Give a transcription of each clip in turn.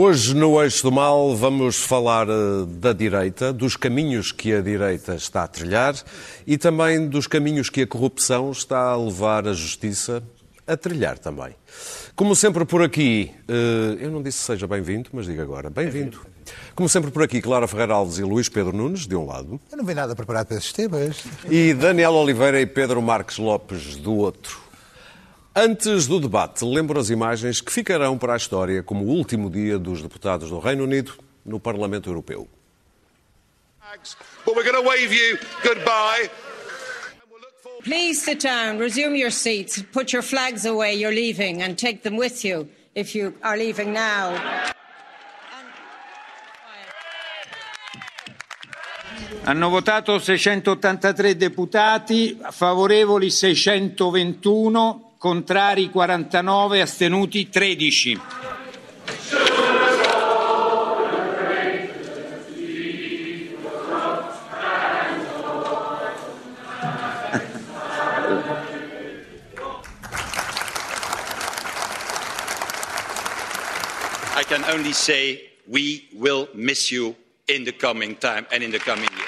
Hoje, no Eixo do Mal, vamos falar eh, da direita, dos caminhos que a direita está a trilhar e também dos caminhos que a corrupção está a levar a justiça a trilhar também. Como sempre por aqui, eh, eu não disse seja bem-vindo, mas digo agora, bem-vindo. Como sempre por aqui, Clara Ferreira Alves e Luís Pedro Nunes, de um lado. Eu não vi nada preparado para esses temas. E Daniel Oliveira e Pedro Marques Lopes, do outro. Antes do debate, lembro as imagens que ficarão para a história como o último dia dos deputados do Reino Unido no Parlamento Europeu. But we're going to wave you goodbye. Please sit down, resume your seats, put your flags away, you're leaving, and take them with you if you are leaving now. Hanno votato 683 deputati, favorevoli 621, contrari 49, astenuti 13. I can only say we will miss you in the coming time and in the coming years.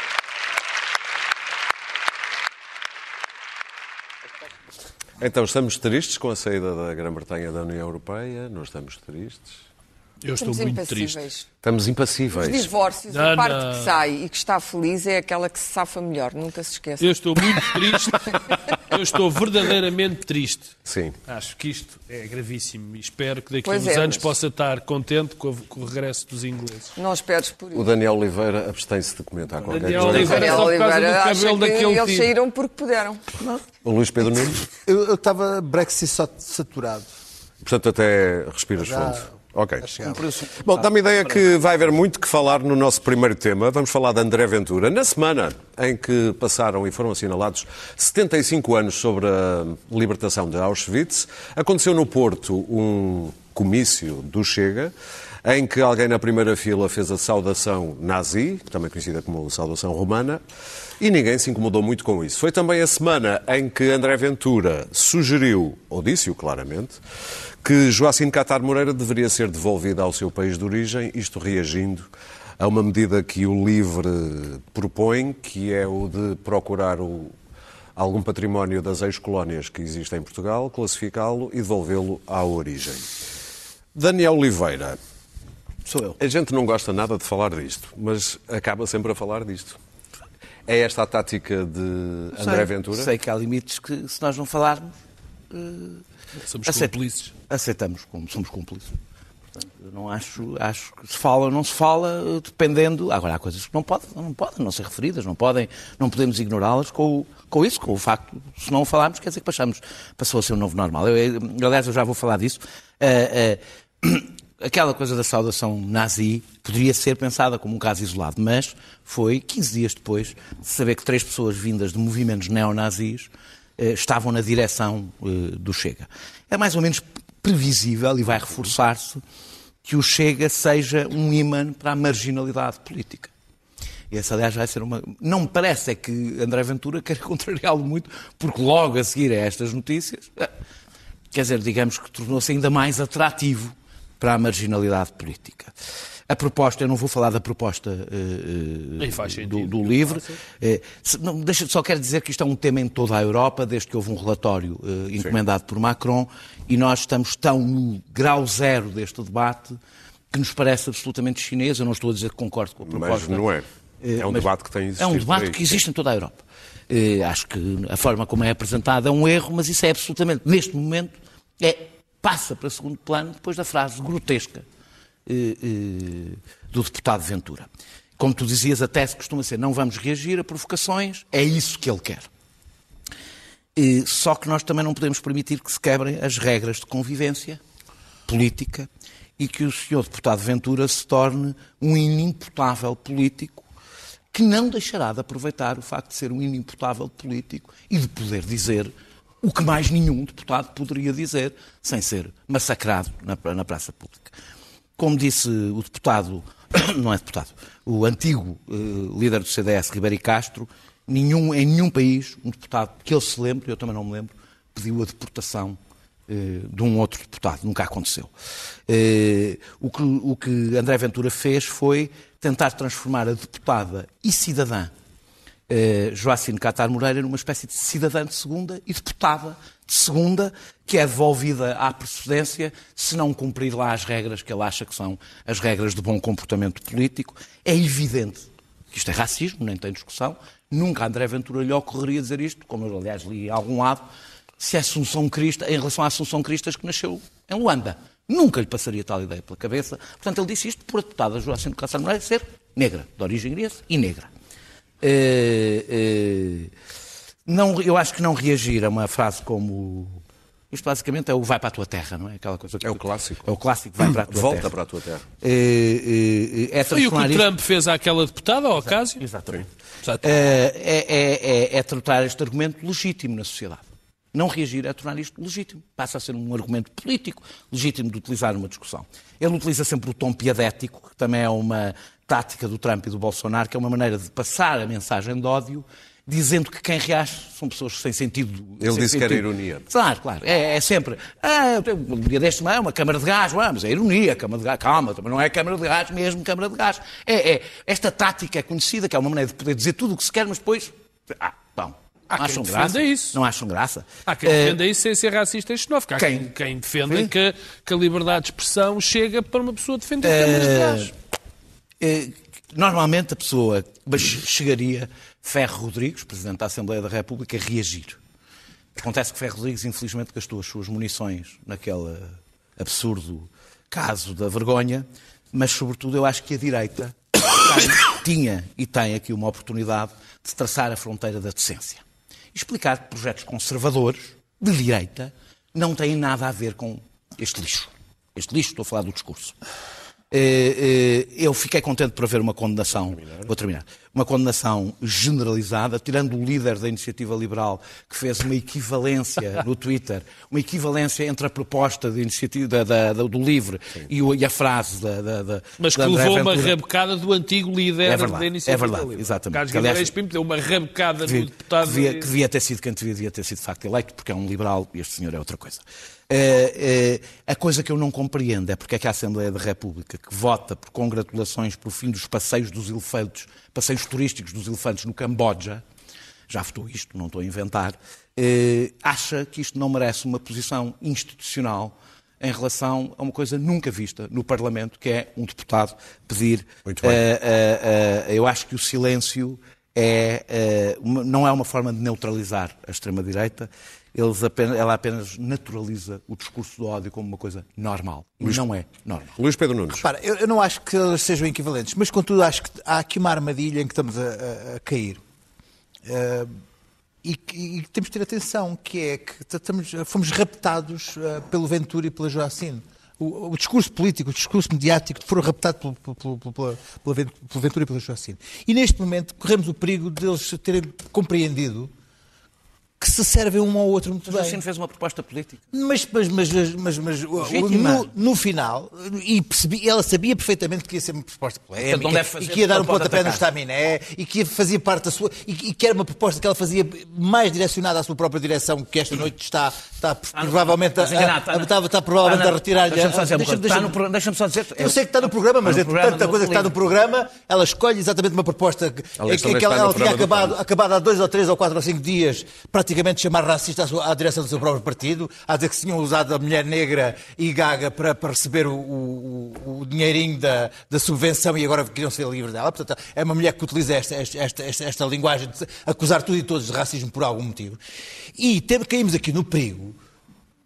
Então, estamos tristes com a saída da Grã-Bretanha da União Europeia? Não estamos tristes? Eu estou Estamos muito triste. impassíveis. Estamos Os impassíveis. divórcios, Não, a parte não. que sai e que está feliz é aquela que se safa melhor, nunca se esqueça. Eu estou muito triste. Eu estou verdadeiramente triste. Sim. Acho que isto é gravíssimo e espero que daqui a uns é, anos mas- possa estar contente com, a- com o regresso dos ingleses. Não esperes por O isso. Daniel Oliveira abstém-se de comentar qualquer Daniel coisa. Oliveira- Daniel só por causa do Oliveira acha que eles tipo. saíram porque puderam. O Luís Pedro Nunes, Eu estava Brexit sat- saturado. portanto, até respiras fundo. Ok. chegava. Bom, dá-me a ideia que vai haver muito que falar no nosso primeiro tema. Vamos falar de André Ventura. Na semana em que passaram e foram assinalados 75 anos sobre a libertação de Auschwitz, aconteceu no Porto um comício do Chega, em que alguém na primeira fila fez a saudação nazi, também conhecida como saudação romana, e ninguém se incomodou muito com isso. Foi também a semana em que André Ventura sugeriu, ou disse-o claramente, que Joacim Catar Moreira deveria ser devolvido ao seu país de origem, isto reagindo a uma medida que o LIVRE propõe, que é o de procurar o- algum património das ex-colónias que existem em Portugal, classificá-lo e devolvê-lo à origem. Daniel Oliveira, Sou eu. a gente não gosta nada de falar disto, mas acaba sempre a falar disto. É esta a tática de André sei, Ventura? Sei que há limites que, se nós não falarmos, Somos cúmplices. aceitamos como somos cúmplices. Portanto, não acho, acho que se fala ou não se fala, eh, dependendo. Agora, há coisas que não podem, não podem não ser referidas, não podem, não podemos ignorá-las com, com isso, com o facto, se não falarmos, quer dizer que passamos, passou a ser um novo normal. Eu, eu, aliás, eu já vou falar disso. Eh, eh, aquela coisa da saudação nazi poderia ser pensada como um caso isolado, mas foi 15 dias depois de saber que três pessoas vindas de movimentos neonazis estavam na direção eh, do Chega. É mais ou menos previsível e vai reforçar-se que o Chega seja um imã para a marginalidade política. E essa, aliás, vai ser uma. Não me parece é que André Ventura quer contrariá-lo muito, porque logo a seguir a estas notícias, eh, quer dizer, digamos que tornou-se ainda mais atrativo para a marginalidade política. A proposta, eu não vou falar da proposta faz do, do livro. Se- não, deixa, só quero dizer que isto é um tema em toda a Europa, desde que houve um relatório eh, encomendado por Macron, e nós estamos tão no grau zero deste debate que nos parece absolutamente chinês. Eu não estou a dizer que concordo com a Mas proposta. não é. É um mas debate que tem É um existido debate que existe em toda a Europa. Acho que a forma como é apresentado é um erro, mas isso é absolutamente, neste momento, é, passa para segundo plano depois da frase grotesca do deputado Ventura. Como tu dizias, a tese costuma ser não vamos reagir a provocações, é isso que ele quer. Eh, Só que nós também não podemos permitir que se quebrem as regras de convivência política e que o senhor deputado Ventura se torne um inimputável político que não deixará de aproveitar o facto de ser um inimputável político e de poder dizer o que mais nenhum deputado poderia dizer sem ser massacrado na, na praça pública. Como disse o deputado, não é deputado, o antigo eh, líder do CDS, Ribeiro Castro, nenhum, em nenhum país, um deputado que ele se lembre, eu também não me lembro, pediu a deportação eh, de um outro deputado, nunca aconteceu. Eh, o, que, o que André Ventura fez foi tentar transformar a deputada e cidadã eh, Joacine Catar Moreira numa espécie de cidadã de segunda e deputada de segunda, que é devolvida à precedência se não cumprir lá as regras que ele acha que são as regras de bom comportamento político. É evidente que isto é racismo, nem tem discussão. Nunca André Ventura lhe ocorreria dizer isto, como eu aliás li em algum lado, se é Assunção Crista, em relação à Assunção Cristas que nasceu em Luanda. Nunca lhe passaria tal ideia pela cabeça. Portanto, ele disse isto por a deputada Joacine Catar Moreira ser negra, de origem griesa e negra. Eh, eh, não, eu acho que não reagir a uma frase como. Isto basicamente é o vai para a tua terra, não é? Aquela coisa que É o clássico. É o clássico vai para a tua Volta terra. para a tua terra. Eh, eh, é Foi o que o isto- Trump fez àquela deputada, ao Ocasio? Exatamente. É, é, é, é tratar este argumento legítimo na sociedade. Não reagir é tornar isto legítimo. Passa a ser um argumento político legítimo de utilizar numa discussão. Ele utiliza sempre o tom piadético, que também é uma tática do Trump e do Bolsonaro, que é uma maneira de passar a mensagem de ódio, dizendo que quem reage são pessoas sem sentido. Ele sem disse que era sentido. ironia. Claro, claro. É, é sempre. Ah, eu tenho- um dia deste é uma câmara de gás, vamos, é ironia, câmara de gás. Calma, também não é câmara de gás, mesmo câmara de gás. É, é- esta tática é conhecida, que é uma maneira de poder dizer tudo o que se quer, mas depois. Ah, bom. Há não quem acham defenda graça? isso. Não acham graça? Há quem Eh, defenda isso sem ser racista e xenófobo. Há quem, quem? defenda que, que a liberdade de expressão chega para uma pessoa defender câmaras de gás. Eh, Normalmente a pessoa chegaria, Ferro Rodrigues, Presidente da Assembleia da República, a reagir. Acontece que Ferro Rodrigues, infelizmente, gastou as suas munições naquele absurdo caso da vergonha, mas, sobretudo, eu acho que a direita tinha e tem aqui uma oportunidade de traçar a fronteira da decência. Explicar que projetos conservadores, de direita, não têm nada a ver com este lixo. Este lixo, estou a falar do discurso. Eh, eh, Eu fiquei contente por haver uma condenação, vou terminar, uma condenação generalizada, tirando o líder da Iniciativa Liberal, que fez uma equivalência no Twitter, uma equivalência entre a proposta de iniciativa, da- da- do LIVRE e, o- e a frase da, da, da Mas que levou uma rabecada do antigo líder É verdade, da iniciativa. é verdade, Livre. exatamente. Carlos Que, Guimarães Pinto deu uma rabecada que, no deputado. que devia, que devia ter sido quem devia, ter sido de facto eleito, porque é um liberal e este senhor é outra coisa. Eh, a coisa que eu não compreendo é porque é que a Assembleia da República, que vota por congratulações pelo fim dos passeios dos elefantes, passeios turísticos dos elefantes no Camboja, já votou isto, não estou a inventar, eh, acha que isto não merece uma posição institucional em relação a uma coisa nunca vista no Parlamento, que é um deputado pedir. Muito bem. eh, eh, eh, eu acho que o silêncio é, eh, não é uma forma de neutralizar a extrema-direita. Eles apenas- ela apenas naturaliza o discurso do ódio como uma coisa normal. E não é normal. Luís Pedro Nunes. Repara, eu, eu não acho que elas sejam equivalentes, mas contudo acho que há aqui uma armadilha em que estamos a, a- a cair. Eh, e, que- e que temos de ter atenção, que é que estamos, fomos raptados eh, pelo Ventura e pela Joacine. O, o discurso político, o discurso mediático foram raptados pelo, pelo, pelo, Ven- pelo Ventura e pela Joacine. E neste momento corremos o perigo deles terem compreendido que se servem um ao outro muito O bem. Jacino fez uma proposta política. Mas, mas, mas, mas, mas o- no, no final, e percebi, ela sabia perfeitamente que ia ser uma proposta polémica Portanto, e que ia dar um pontapé no estaminé e que fazia parte da sua. E, e que era uma proposta que ela fazia mais direcionada à sua própria direção, que esta noite está, está provavelmente, a, a, está, está provavelmente a retirar-lhe. Deixa-me só dizer eu sei que está no programa, mas entre programa tanta coisa que está no programa, ela escolhe exatamente uma proposta que, ela, tinha acabado, há dois ou três ou quatro ou cinco dias, praticamente de chamar racista à, sua- à direção do seu próprio partido, a dizer que se tinham usado a mulher negra e gaga para, para receber o, o- o dinheirinho da, da subvenção e agora queriam ser livres dela. Portanto, é uma mulher que utiliza esta, esta, esta, esta- linguagem de acusar tudo e todos de racismo por algum motivo. E tem- caímos aqui no perigo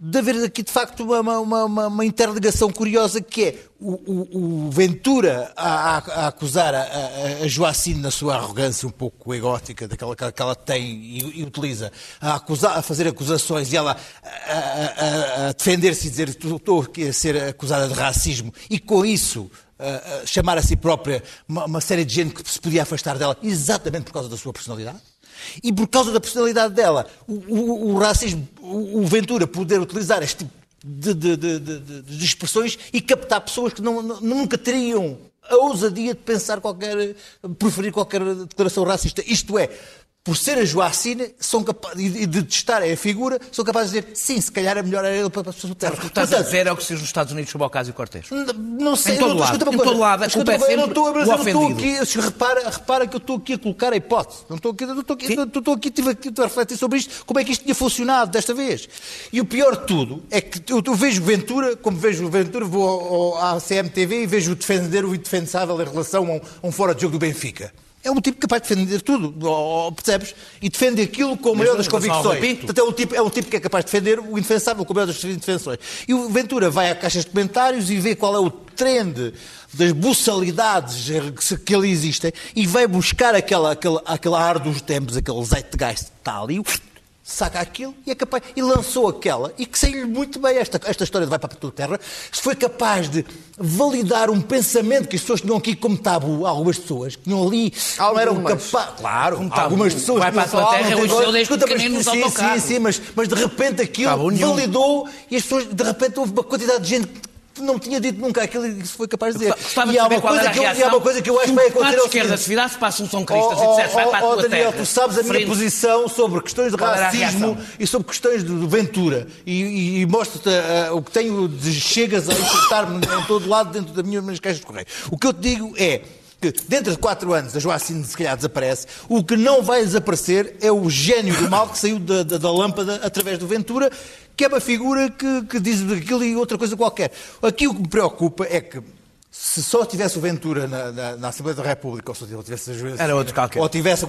de haver aqui de facto uma, uma, uma, uma interligação curiosa que é o, o- o Ventura a, a- acusar a, a, a Joacine na sua arrogância um pouco egótica daquela que, ela tem e, e utiliza a, acusar, a fazer acusações e ela a, defender-se e dizer estou a ser acusada de racismo. E com isso chamar a si própria uma, uma série de gente que se podia afastar dela exatamente por causa da sua personalidade e por causa da personalidade dela, o, o- o racismo, o, o Ventura poder utilizar este tipo de, de- de- de- expressões e captar pessoas que não- nunca teriam a ousadia de pensar qualquer, preferir qualquer declaração racista. Isto é, por ser a Joacine, são capazes, e de testar a figura, são capazes de dizer sim, se calhar é melhor era ele para a sua terra. O que estás a dizer é o que se diz nos Estados Unidos sobre o Ocasio Cortez. Não sei, Em todo não lado, estou, em todo lado, a escuta culpa é eu não sempre estou, mas o não estou aqui, repara, repara que eu estou aqui a colocar a hipótese. Não estou aqui, não estou aqui, não estou aqui estive aqui a refletir sobre isto, como é que isto tinha funcionado desta vez. E o pior de tudo é que eu, vejo Ventura, como vejo o Ventura, vou à CMTV e vejo-o defender o indefensável em relação a um, a um fora de jogo do Benfica. É um tipo capaz de defender tudo, percebes? E defende aquilo com a maior das há convicções. Portanto, é um, tipo, é um tipo que é capaz de defender o indefensável com a maior das indefensões. E o Ventura vai à caixa de comentários e vê qual é o trend das buçalidades que, ali existem e vai buscar aquela, aquele, aquele ar dos tempos, aquele zeitgeist que está ali, saca aquilo e é capaz. E lançou aquela e que saiu-lhe muito bem esta, esta história de Vai para a Tua Terra. Se foi capaz de validar um pensamento que as pessoas tinham aqui como tabu, algumas pessoas que tinham ali, não eram Algumas. capazes. Claro, tabu. algumas pessoas Vai para a Tua Terra, têm seu desde pequenino nos sim, sim, sim, mas, mas de repente aquilo validou e as pessoas, de repente houve uma quantidade de gente que não tinha dito nunca aquilo e que se foi capaz de dizer. Gostava E há uma coisa a que eu- e há uma coisa que eu acho se que vai acontecer. é o de esquerda se virasse para a Assunção Oh, Crista e oh, dissesse vai oh, para a oh, tua Daniel, terra. tu sabes a minha frente- posição sobre questões de a racismo e sobre questões de, Ventura. E, e, e mostro-te ah, o que tenho de chegas a insultar-me em todo lado dentro das minhas minhas caixas de correio. O que eu te digo é que dentro de quatro anos a Joacine se calhar desaparece, o que não vai desaparecer é o gênio do mal que saiu da, da- da lâmpada através do Ventura, que é uma figura que, que diz aquilo e outra coisa qualquer. Aqui o que me preocupa é que se só tivesse o Ventura na, na- na Assembleia da República, ou se ele tivesse a Joacine, Era outro qualquer. ou tivesse...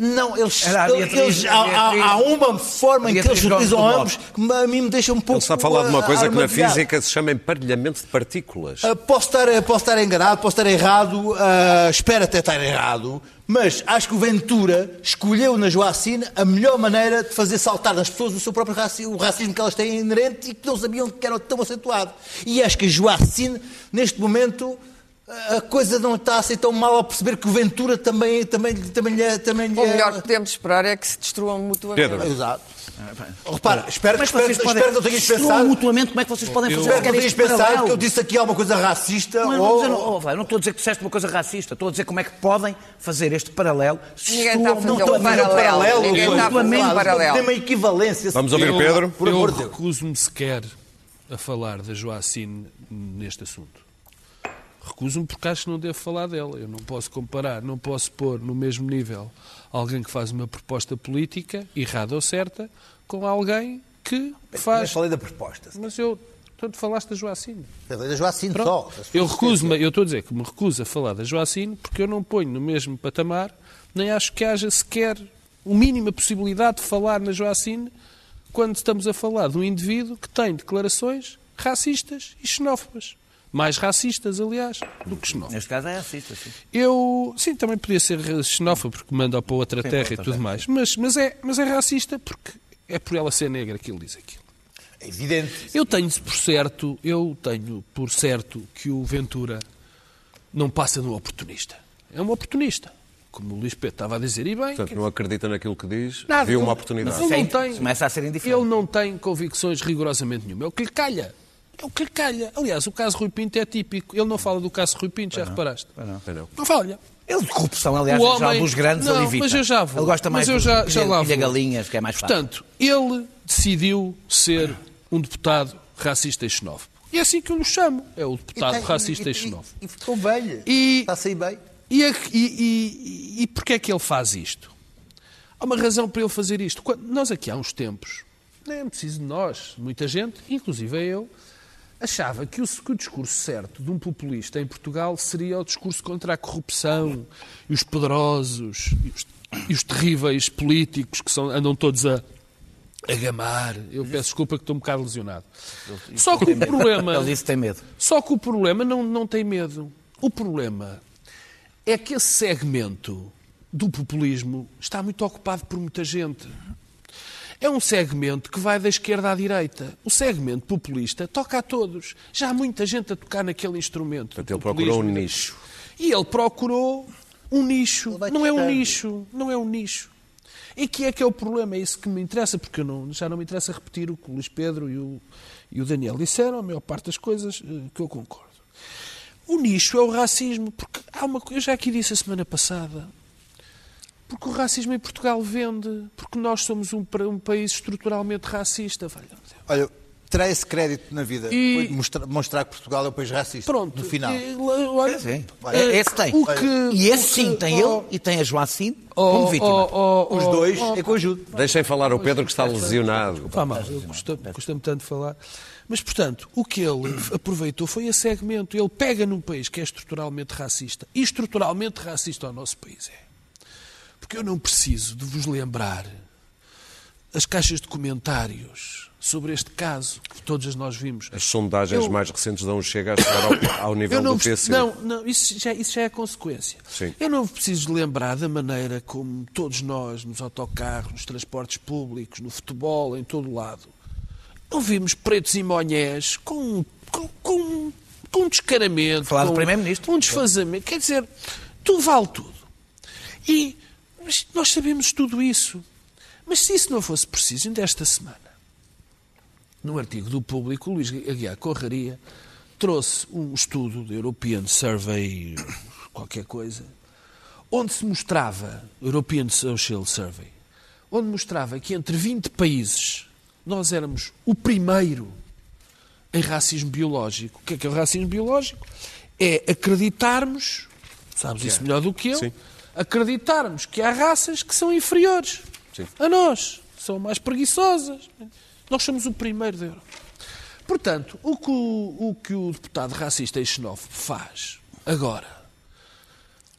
Não, eles, Era a Beatriz- eles- há, a Beatriz- há- há uma forma em que eles utilizam ambos que a mim me deixa um pouco... Ele está a falar de uma coisa que na física se chama emparelhamento de partículas. Ah, posso, estar, posso estar enganado, posso estar errado, ah, espero até estar errado, mas acho que o Ventura escolheu na Joacine a melhor maneira de fazer saltar nas pessoas o seu próprio racismo, o racismo que elas têm inerente e que não sabiam que era tão acentuado. E acho que a Joacine, neste momento, a coisa não está assim tão mal ao perceber que o Ventura também, também, também, lhe é- também lhe O é- melhor que podemos esperar é que se destruam mutuamente. Pedro. Exato. Repara, espero, é que espero, vocês espero podem que não tenhas pensado mutuamente? Como é que vocês podem fazer Espero que não qualquer tenhas pensado paralelo? que eu disse aqui alguma coisa racista Não, ou... eu não, oh, Flávio, não estou a dizer que disseste uma coisa racista, estou a dizer como é que podem fazer este paralelo. se Ninguém está a estão- fazer não um estão a fazer o paralelo. Ninguém estou está a fazer um paralelo. Tem uma equivalência. Vamos ouvir o Pedro. Por amor de eu Deus. recuso-me sequer a falar da Joacine neste assunto. Recuso-me porque acho que não devo falar dela. Eu não posso comparar, não posso pôr no mesmo nível alguém que faz uma proposta política, errada ou certa, com alguém que Mas faz. falei da proposta. Mas eu. Tanto falaste da Joacine. Falei da Joacine Pronto. só. Eu recuso-me, eu estou a dizer que me recuso a falar da Joacine porque eu não ponho no mesmo patamar, nem acho que haja sequer o mínima possibilidade de falar na Joacine quando estamos a falar de um indivíduo que tem declarações racistas e xenófobas. Mais racistas, aliás, do que xenófobas. Neste caso é racista, sim. Eu, sim, também podia ser xenófobo porque manda para outra Sim, terra para e outra tudo terra. mais, mas, mas, é, mas é racista porque é por ela ser negra que ele diz aquilo. É evidente. Eu tenho por certo, eu tenho por certo que o Ventura não passa de um oportunista. É um oportunista. Como o Luís Pedro estava a dizer, e bem, Portanto, não acredita naquilo que diz, Nada, viu ele- uma oportunidade. Ele não tem, começa a ser indiferente. ele não tem convicções rigorosamente nenhuma. É o que lhe calha. É o que lhe calha. Aliás, o caso Rui Pinto é típico. Ele não fala do caso Rui Pinto, já reparaste? não. Não. Não fala. Ele de corrupção, aliás, O homem- dos grandes, Não, ele evita. mas eu já vou. Ele gosta mais Mas eu dos já- já lá pilha vou. galinhas, que é mais fácil. Portanto, ele decidiu ser um deputado racista e xenófobo. E é assim que eu lhe chamo. É o deputado racista e, xenófobo. E, ficou velho. E- Está a sair bem. E, a- e, e, e porquê é que ele faz isto? Há uma razão para ele fazer isto. Quando- nós aqui há uns tempos, nem é preciso de nós, muita gente, inclusive eu, achava que o, que o discurso certo de um populista em Portugal seria o discurso contra a corrupção e os poderosos e os, e os terríveis políticos que são, andam todos a, a gamar. Eu peço desculpa que estou um bocado lesionado. Só que o problema... Ele disse tem medo. Só que o problema não, não tem medo. O problema é que esse segmento do populismo está muito ocupado por muita gente. É um segmento que vai da esquerda à direita. O segmento populista toca a todos. Já há muita gente a tocar naquele instrumento. Portanto, ele procurou um nicho. E ele procurou um nicho. Não é um nicho. Não é um nicho. E que é que é o problema? É isso que me interessa, porque eu não- já não me interessa repetir o que o Luís Pedro e o, e o Daniel disseram, a maior parte das coisas eh, que eu concordo. O nicho é o racismo, porque há uma coisa, eu já aqui disse a semana passada, Porque o racismo em Portugal vende. Porque nós somos um, um país estruturalmente racista. Olha, terá esse crédito na vida. E- Mostrar, mostrar que Portugal é um país racista. Pronto. No final. E, olha, Sim. Olha, É- Esse tem. o que- e esse o sim, que- tem oh, ele e tem a Joacine oh, como vítima. oh, oh, Os oh, dois oh, em conjunto. Deixem falar o Pedro que está lesionado. Vá mal, eu custa- custa-me tanto falar. Mas, portanto, o que ele aproveitou foi esse segmento. Ele pega num país que é estruturalmente racista. E estruturalmente racista o nosso país é. Porque eu não preciso de vos lembrar as caixas de comentários sobre este caso que todas nós vimos. As sondagens Eu- mais recentes dão chega a chegar ao, ao nível Eu não, do preciso- PC. não, não isso, já, isso já é consequência. Sim. Eu não preciso lembrar da maneira como todos nós, nos autocarros, nos transportes públicos, no futebol, em todo o lado, não vimos pretos e monhés com, com, com, com um descaramento, Falar do com Primeiro-Ministro. um desfazamento. Quer dizer, tudo vale tudo. E mas nós sabemos tudo isso. Mas se isso não fosse preciso, ainda esta semana, no artigo do público, Luís Aguiar Corraria trouxe um estudo do European Survey, qualquer coisa, onde se mostrava, European Social Survey, onde mostrava que entre 20 países nós éramos o primeiro em racismo biológico. O que é que é o racismo biológico? É acreditarmos, sabes isso melhor do que eu, Sim. Acreditarmos que há raças que são inferiores Sim. a nós, são mais preguiçosas. Nós somos o primeiro da Europa. Portanto, o que o, o que o deputado racista e xenófobo faz agora,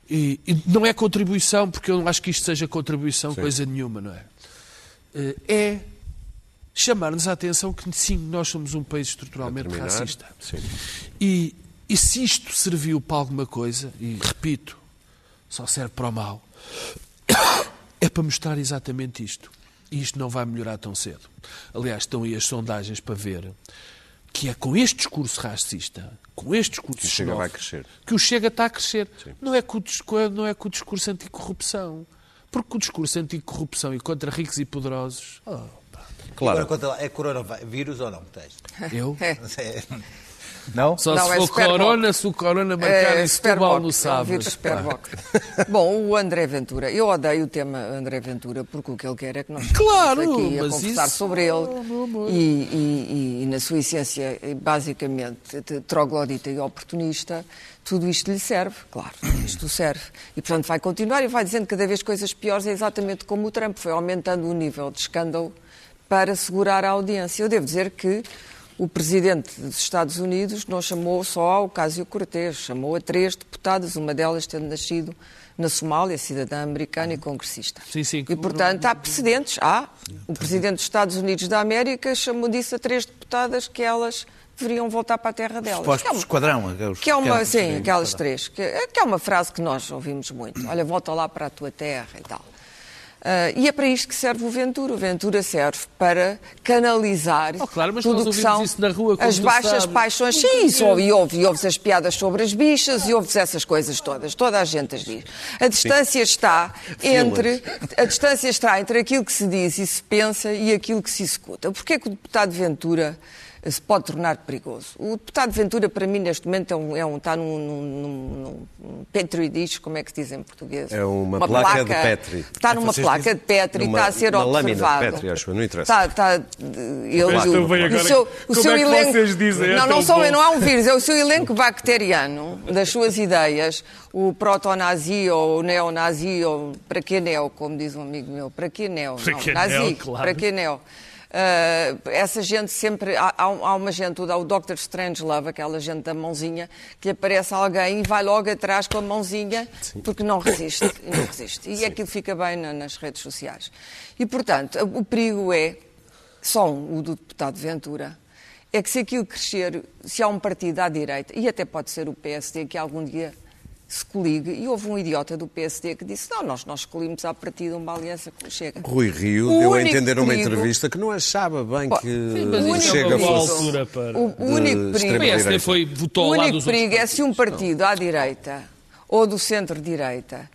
e, e não é contribuição, porque eu não acho que isto seja contribuição, coisa nenhuma, não é? Eh, É chamar-nos a atenção que sim, nós somos um país estruturalmente racista. sim. E, e se isto serviu para alguma coisa, e repito, só serve para o mal, é para mostrar exatamente isto. E isto não vai melhorar tão cedo. Aliás, estão aí as sondagens para ver que é com este discurso racista, com este discurso Que o Chega vai crescer. que o Chega está a crescer. Não é, com o, não é com o discurso anticorrupção. Porque o discurso anticorrupção e contra ricos e poderosos... oh, Claro. Agora, é coronavírus ou não? Tens? eu? É. Não? Só Não, se é for Superboc. corona, se o corona marcar em Setúbal no É o sábado. Bom, o André Ventura. Eu odeio o tema André Ventura porque o que ele quer é que nós Claro, estejamos aqui a conversar isso- sobre ele Oh, e, e- e, na sua essência, basicamente, troglodita e oportunista, tudo isto lhe serve, claro, isto serve. E, portanto, vai continuar e vai dizendo cada vez coisas piores, é exatamente como o Trump, foi aumentando o nível de escândalo para segurar a audiência. Eu devo dizer que o presidente dos Estados Unidos não chamou só ao Ocasio Cortez, chamou a três deputadas, uma delas tendo nascido na Somália, cidadã americana e congressista. Sim, sim. E, portanto, há precedentes. Há. O presidente dos Estados Unidos da América chamou disso a três deputadas que elas deveriam voltar para a terra delas. Suposto Que é uma- esquadrão. aqueles- que é uma, aqueles- sim, aquelas três. Que, que é uma frase que nós ouvimos muito. Olha, volta lá para a tua terra e tal. Ah, e é para isto que serve o Ventura. O Ventura serve para canalizar Oh, claro, tudo o que são rua, as baixas sabes. paixões. Sim, isso e ouve, e ouve as piadas sobre as bichas e ouve essas coisas todas. Toda a gente as diz. A distância está entre a distância está entre aquilo que se diz e se pensa e aquilo que se executa. Porquê que o deputado Ventura se pode tornar perigoso? O deputado Ventura, para mim, neste momento, é um, é um- está num, num, num, num Petri dish, como é que se diz em português? É uma placa de Petri. Está numa Vocês placa de Petri, Numa- está a ser uma lâmina de observado. Petri, acho eu, não interessa. Está, está, ele, Mas o, seu, o como seu é que elenco, vocês dizem? É não, não, são, bom. não é um vírus, é o seu elenco bacteriano das suas ideias, o proto-nazi ou o neonazi, ou para que neo, como diz um amigo meu, para que neo? Para não, que nazi, neo, claro. para que neo? Ah, essa gente sempre. Há, há- uma gente, o o Dr. Strangelove, aquela gente da mãozinha, que aparece alguém e vai logo atrás com a mãozinha, porque não resiste. e Não resiste. E aquilo fica bem na- nas redes sociais. E, portanto, o perigo é, só um, o do deputado Ventura, é que se aquilo crescer, se há um partido à direita, e até pode ser o PSD, que algum dia se coligue, e houve um idiota do PSD que disse, não, nós, nós escolhemos à partida uma aliança que chega. Rui Rio O deu a entender numa perigo- entrevista que não achava bem Bom, que sim, mas o é Chega fosse... altura para- O, o único perigo, O PSD foi, votou o único perigo é se um partido à direita ou do centro-direita,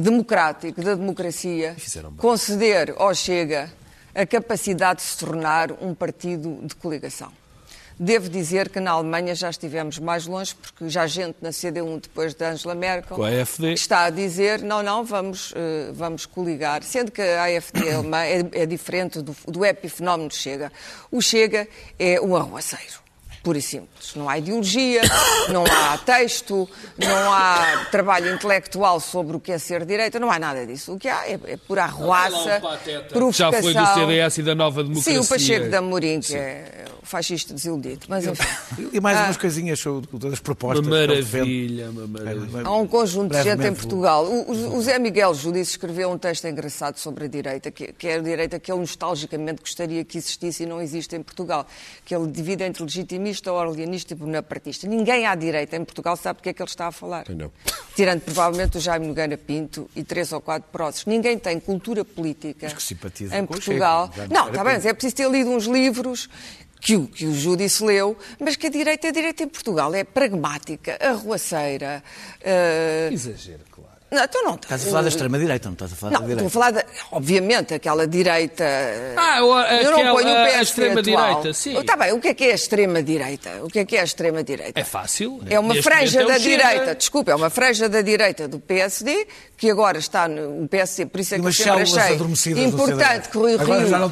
democrático, da democracia, conceder ao Chega a capacidade de se tornar um partido de coligação. Devo dizer que na Alemanha já estivemos mais longe, porque já gente na CDU depois de Angela Merkel AfD. está a dizer não, não, vamos, eh, vamos coligar. Sendo que a AfD alemã é, é diferente do, do epifenómeno Chega. O Chega é um arruaceiro. Pura e simples. Não há ideologia, não há texto, não há trabalho intelectual sobre o que é ser direita, não há nada disso. O que há é, é pura arruaça, provocação. Já foi do CDS e da Nova Democracia. Sim, o Pacheco da Amorim, que é o fascista desiludido. Mas enfim. E mais umas coisinhas sobre das propostas. Uma maravilha, uma maravilha. Há um conjunto de gente em Portugal. O, o- o Zé Miguel Judice escreveu um texto engraçado sobre a direita, que, que é a direita que ele nostalgicamente gostaria que existisse e não existe em Portugal. Que ele divide entre legitimista, orleanista e bonapartista. Ninguém à direita em Portugal sabe do que é que ele está a falar. Não. Tirando provavelmente o Jaime Nogueira Pinto e três ou quatro próximos. Ninguém tem cultura política em Portugal. Não, está bem, mas é preciso ter lido uns livros que o, que o Judice leu, mas que a direita, a direita em Portugal é pragmática, arruaceira. eh, Exagero. Não, então não. Estás a falar da extrema-direita, não estás a falar Não, da estou a direita. falar, de, obviamente, aquela direita. Ah, o- eu não aquela- ponho o a PSD extrema-direita, sim. Está bem, o que é que é a extrema-direita? O que é que é a extrema-direita? É fácil. É uma franja é da Chega. direita, desculpa, é uma franja da direita do PSD, que agora está no o PSD, por isso é E que eu sempre achei importante que o Rio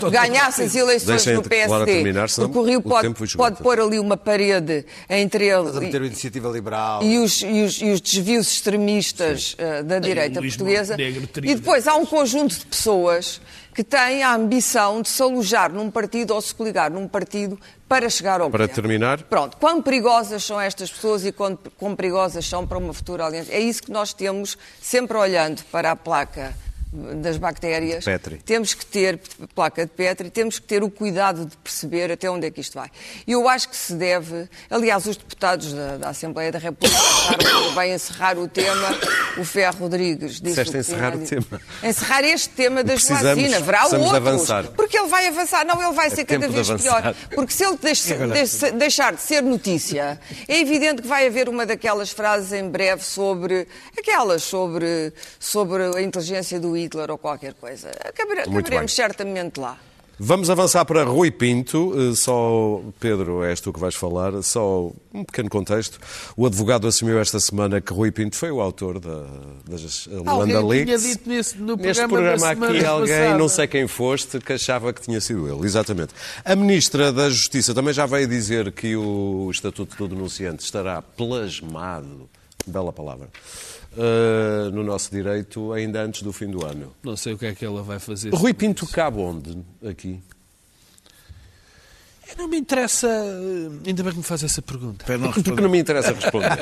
a ganhasse as eleições no a PSD, terminar, porque o Rio pode, pode pôr ali uma parede entre Estás a ele meter o e, iniciativa liberal. e os, e os- e os desvios extremistas eh, da direita Luís portuguesa. Montenegro E depois há um conjunto de pessoas que têm a ambição de se alojar num partido ou se coligar num partido para chegar ao Para poder. terminar. Pronto, quão perigosas são estas pessoas e quão, quão perigosas são para uma futura aliança? É isso que nós temos sempre olhando para a placa das bactérias. Petri. Temos que ter, placa de Petri, temos que ter o cuidado de perceber até onde é que isto vai. E eu acho que se deve, aliás, os deputados da, da Assembleia da República que bem encerrar o tema, o Ferro Rodrigues disse Disseste o que encerrar o tema. Encerrar este tema das Precisamos- vacinas. Haverá outros. avançar. Porque ele vai avançar. Não, ele vai ser tempo cada vez pior. Porque se ele deixa- deixa- deixar de ser notícia, é evidente que vai haver uma daquelas frases em breve sobre aquelas sobre, sobre a inteligência do Hitler ou qualquer coisa. Acabare- Acabaremos bem. certamente lá. Vamos avançar para Rui Pinto. Eh, Só, Pedro, és tu que vais falar. Só um pequeno contexto. O advogado assumiu esta semana que Rui Pinto foi o autor da, das Holanda Alguém tinha Leaks. dito nesse, no Neste programa, programa da aqui, alguém, passada. não sei quem foste, que achava que tinha sido ele. Exatamente. A Ministra da Justiça também já veio dizer que o Estatuto do Denunciante estará plasmado, bela palavra, eh, no nosso direito ainda antes do fim do ano. Não sei o que é que ela vai fazer. Rui Pinto cabe onde aqui? Não me interessa. eh, Ainda bem que me faz essa pergunta. Para não Porque não me interessa responder.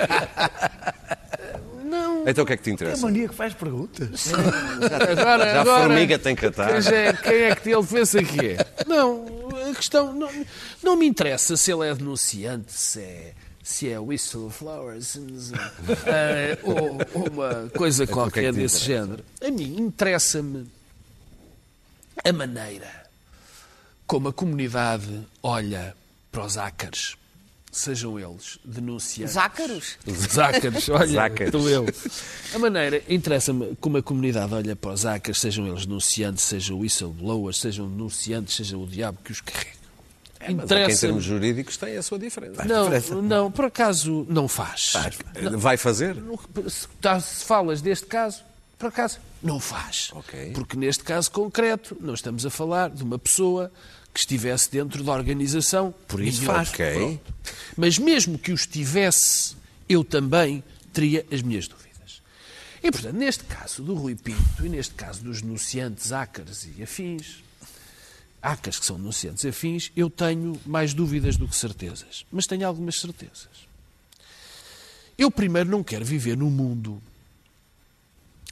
Não. Então o que é que te É a interessa? mania que faz perguntas. Agora, Já a agora, formiga tem que atar. Quem, é, quem é que ele pensa que é? Não, a questão. Não, não me interessa se ele é denunciante, se é. Se é whistleblower, se- se- eh, ou, ou uma coisa que é qualquer que te desse interessa? género. A mim interessa-me a maneira como a comunidade olha para os ácaros, sejam eles denunciantes. Zácaros? Zácaros, olha, Zácaros. estou eu. A maneira, interessa-me como a comunidade olha para os ácaros, sejam eles denunciantes, sejam whistleblowers, sejam denunciantes, seja o diabo que os carrega. Mas é que em Interessa-me. termos jurídicos tem a sua diferença. Não, não, por acaso não faz. Vai fazer? Se, tá- se falas deste caso, por acaso, não faz. Ok. Porque neste caso concreto, não estamos a falar de uma pessoa que estivesse dentro da organização. Por isso faz. Ok. Mas mesmo que o estivesse, eu também teria as minhas dúvidas. E, portanto, neste caso do Rui Pinto e neste caso dos denunciantes ácaros e afins, ácaros que são denunciantes afins, eu tenho mais dúvidas do que certezas. Mas tenho algumas certezas. Eu, primeiro, não quero viver num mundo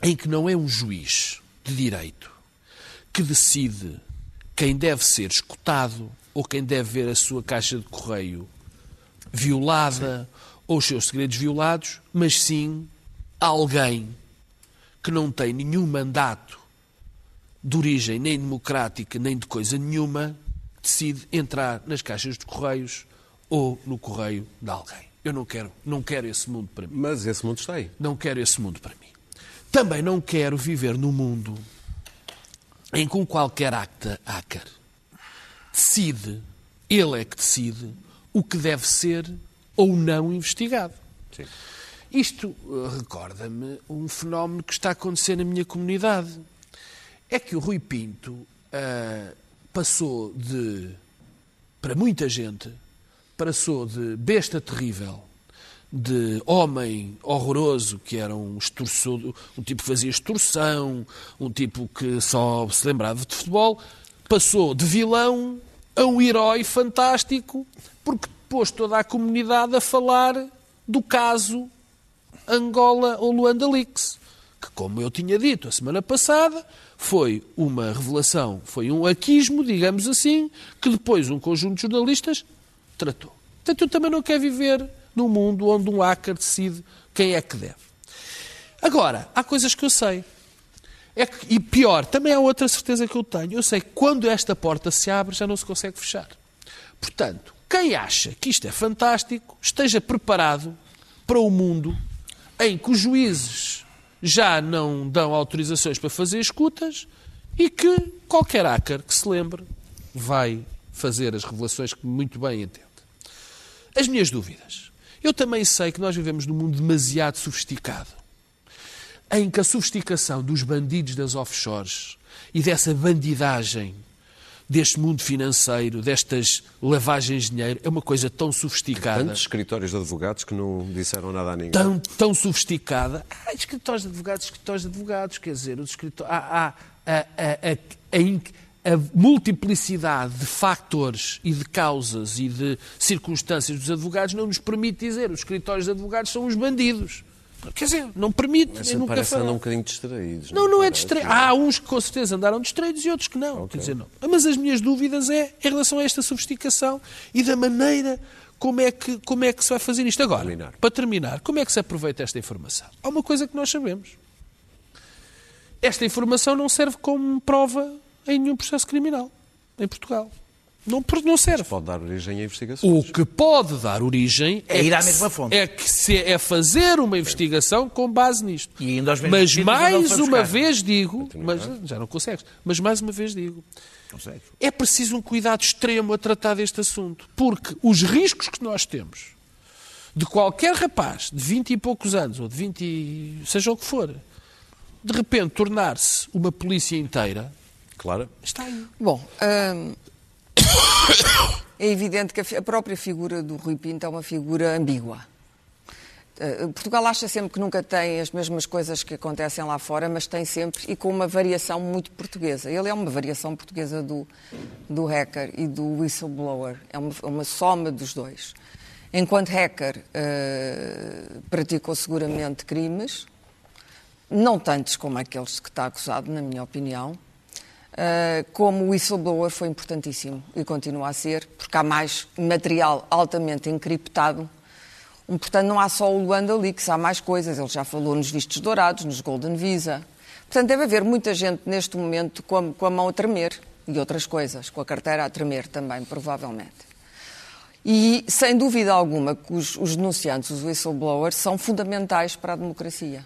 em que não é um juiz de direito que decide quem deve ser escutado ou quem deve ver a sua caixa de correio violada ou os seus segredos violados, mas sim alguém que não tem nenhum mandato de origem nem democrática nem de coisa nenhuma decide entrar nas caixas de correios ou no correio de alguém. Eu não quero, não quero esse mundo para mim. Mas esse mundo está aí. Não quero esse mundo para mim. Também não quero viver num mundo em que um qualquer acta hacker decide, ele é que decide, o que deve ser ou não investigado. Isto uh, recorda-me um fenómeno que está a acontecer na minha comunidade. É que o Rui Pinto uh, passou de, para muita gente, passou de besta terrível, de homem horroroso, que era um extorsor, um tipo que fazia extorsão, um tipo que só se lembrava de futebol, passou de vilão a um herói fantástico, porque pôs toda a comunidade a falar do caso Angola ou Luanda Leaks, que, como eu tinha dito a semana passada, foi uma revelação, foi um aquismo, digamos assim, que depois um conjunto de jornalistas tratou. Portanto, eu também não quero viver num mundo onde um hacker decide quem é que deve. Agora, há coisas que eu sei. É que, e pior, também há outra certeza que eu tenho. Eu sei que quando esta porta se abre, já não se consegue fechar. Portanto, quem acha que isto é fantástico, esteja preparado para o mundo em que os juízes já não dão autorizações para fazer escutas e que qualquer hacker que se lembre vai fazer as revelações que muito bem entende. As minhas dúvidas. Eu também sei que nós vivemos num mundo demasiado sofisticado, em que a sofisticação dos bandidos das offshores e dessa bandidagem deste mundo financeiro, destas lavagens de dinheiro, é uma coisa tão sofisticada. Tantos escritórios de advogados que não disseram nada a ninguém. Tão, tão sofisticada. Há escritórios de advogados, escritórios de advogados, quer dizer, os escritórios, há, há a, a, a, a, multiplicidade de factores e de causas e de circunstâncias dos advogados não nos permite dizer os escritórios de advogados são os bandidos. Quer dizer, não permite. Mas nunca parece andam um bocadinho distraídos. Não, não, não é distraído. Há uns que com certeza andaram distraídos e outros que não. Okay. Quer dizer, não. Mas as minhas dúvidas é em relação a esta sofisticação e da maneira como é que, como é que se vai fazer isto. Agora, terminar. para terminar, como é que se aproveita esta informação? Há uma coisa que nós sabemos. Esta informação não serve como prova em nenhum processo criminal em Portugal. Não, não serve. pode dar origem a investigações. O que pode dar origem é, é ir à mesma fonte. É, que se, é fazer uma investigação com base nisto. E mas mais uma vez digo, mas já não consegues, mas mais uma vez digo, é preciso um cuidado extremo a tratar deste assunto, porque os riscos que nós temos de qualquer rapaz de 20 e poucos anos, ou de 20, seja o que for, de repente tornar-se uma polícia inteira, claro. está aí. Bom, hum, é evidente que a própria figura do Rui Pinto é uma figura ambígua. Eh, Portugal acha sempre que nunca tem as mesmas coisas que acontecem lá fora, mas tem sempre e com uma variação muito portuguesa. Ele é uma variação portuguesa do, do hacker e do whistleblower. É uma, uma soma dos dois. Enquanto hacker, uh, praticou seguramente crimes, não tantos como aqueles que está acusado, na minha opinião, como o whistleblower foi importantíssimo e continua a ser, porque há mais material altamente encriptado. Portanto, não há só o Luanda Leaks, há mais coisas. Ele já falou nos vistos dourados, nos Golden Visa. Portanto, deve haver muita gente neste momento com a, com a mão a tremer e outras coisas, com a carteira a tremer também, provavelmente. E, sem dúvida alguma, os, os denunciantes, os whistleblowers, são fundamentais para a democracia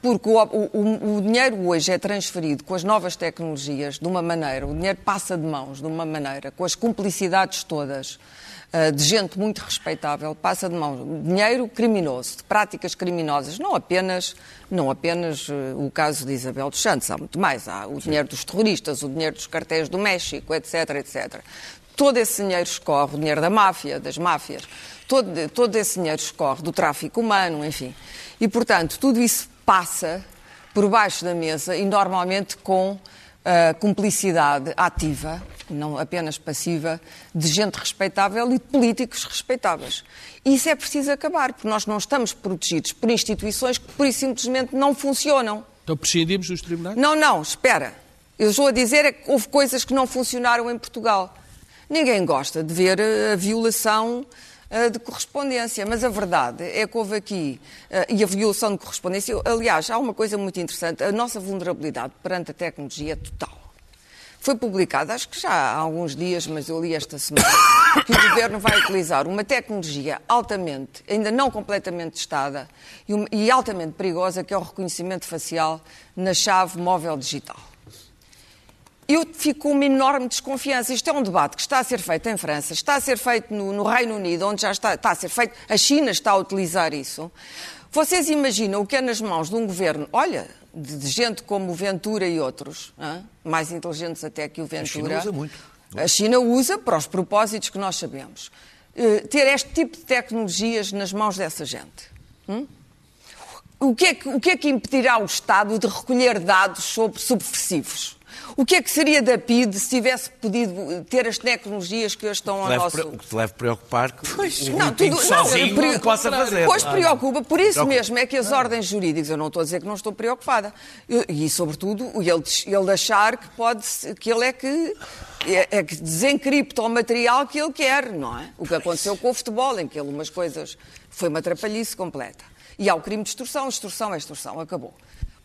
porque o, o, o, dinheiro hoje é transferido com as novas tecnologias de uma maneira, o dinheiro passa de mãos de uma maneira, com as cumplicidades todas uh, de gente muito respeitável, passa de mãos dinheiro criminoso, de práticas criminosas, não apenas, não apenas uh, o caso de Isabel dos Santos, há muito mais, há o dinheiro dos terroristas, o dinheiro dos cartéis do México, etc, etc. Todo esse dinheiro escorre, o dinheiro da máfia, das máfias, todo, todo esse dinheiro escorre do tráfico humano, enfim. E, portanto, tudo isso passa por baixo da mesa e normalmente com uh, cumplicidade ativa, não apenas passiva, de gente respeitável e de políticos respeitáveis. E isso é preciso acabar, porque nós não estamos protegidos por instituições que, por isso, simplesmente não funcionam. Então prescindimos dos tribunais? Não, não, espera. Eu estou a dizer é que houve coisas que não funcionaram em Portugal. Ninguém gosta de ver a violação eh, de correspondência, mas a verdade é que houve aqui, eh, e a violação de correspondência, aliás, há uma coisa muito interessante, a nossa vulnerabilidade perante a tecnologia é total. Foi publicado, acho que já há alguns dias, mas eu li esta semana, que o Governo vai utilizar uma tecnologia altamente, ainda não completamente testada e altamente perigosa, que é o reconhecimento facial na chave móvel digital. Eu fico com uma enorme desconfiança. Isto é um debate que está a ser feito em França, está a ser feito no, no Reino Unido, onde já está, está a ser feito, a China está a utilizar isso. Vocês imaginam o que é nas mãos de um governo, olha, de, de gente como o Ventura e outros, hã? mais inteligentes até que o Ventura. A China usa muito. A China usa para os propósitos que nós sabemos. Eh, ter este tipo de tecnologias nas mãos dessa gente. Hum? O que, é que, o que é que impedirá o Estado de recolher dados sobre subversivos? O que é que seria da PID se tivesse podido ter as tecnologias que hoje estão ao nosso... pre- O que te deve preocupar que Pois, o não, tudo, não, sozinho pre- não possa fazer. Pois Ah, preocupa, por isso Preocupa. mesmo é que as ordens jurídicas, eu não estou a dizer que não estou preocupada, Eu- e sobretudo ele, ele achar que pode, que ele é que, é, é que desencripta o material que ele quer, não é? O que aconteceu com o futebol, em que ele umas coisas, foi uma trapalhice completa. E há o crime de extorsão, extorsão é extorsão, acabou.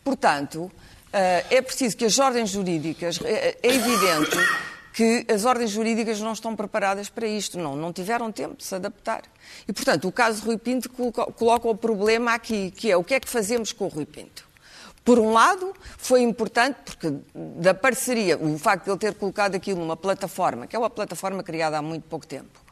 Portanto, é preciso que as ordens jurídicas, é é evidente que as ordens jurídicas não estão preparadas para isto, não, não tiveram tempo de se adaptar. E, portanto, o caso Rui Pinto coloca, coloca o problema aqui, que é o que é que fazemos com o Rui Pinto. Por um lado, foi importante, porque da parceria, o facto de ele ter colocado aquilo numa plataforma, que é uma plataforma criada há muito pouco tempo,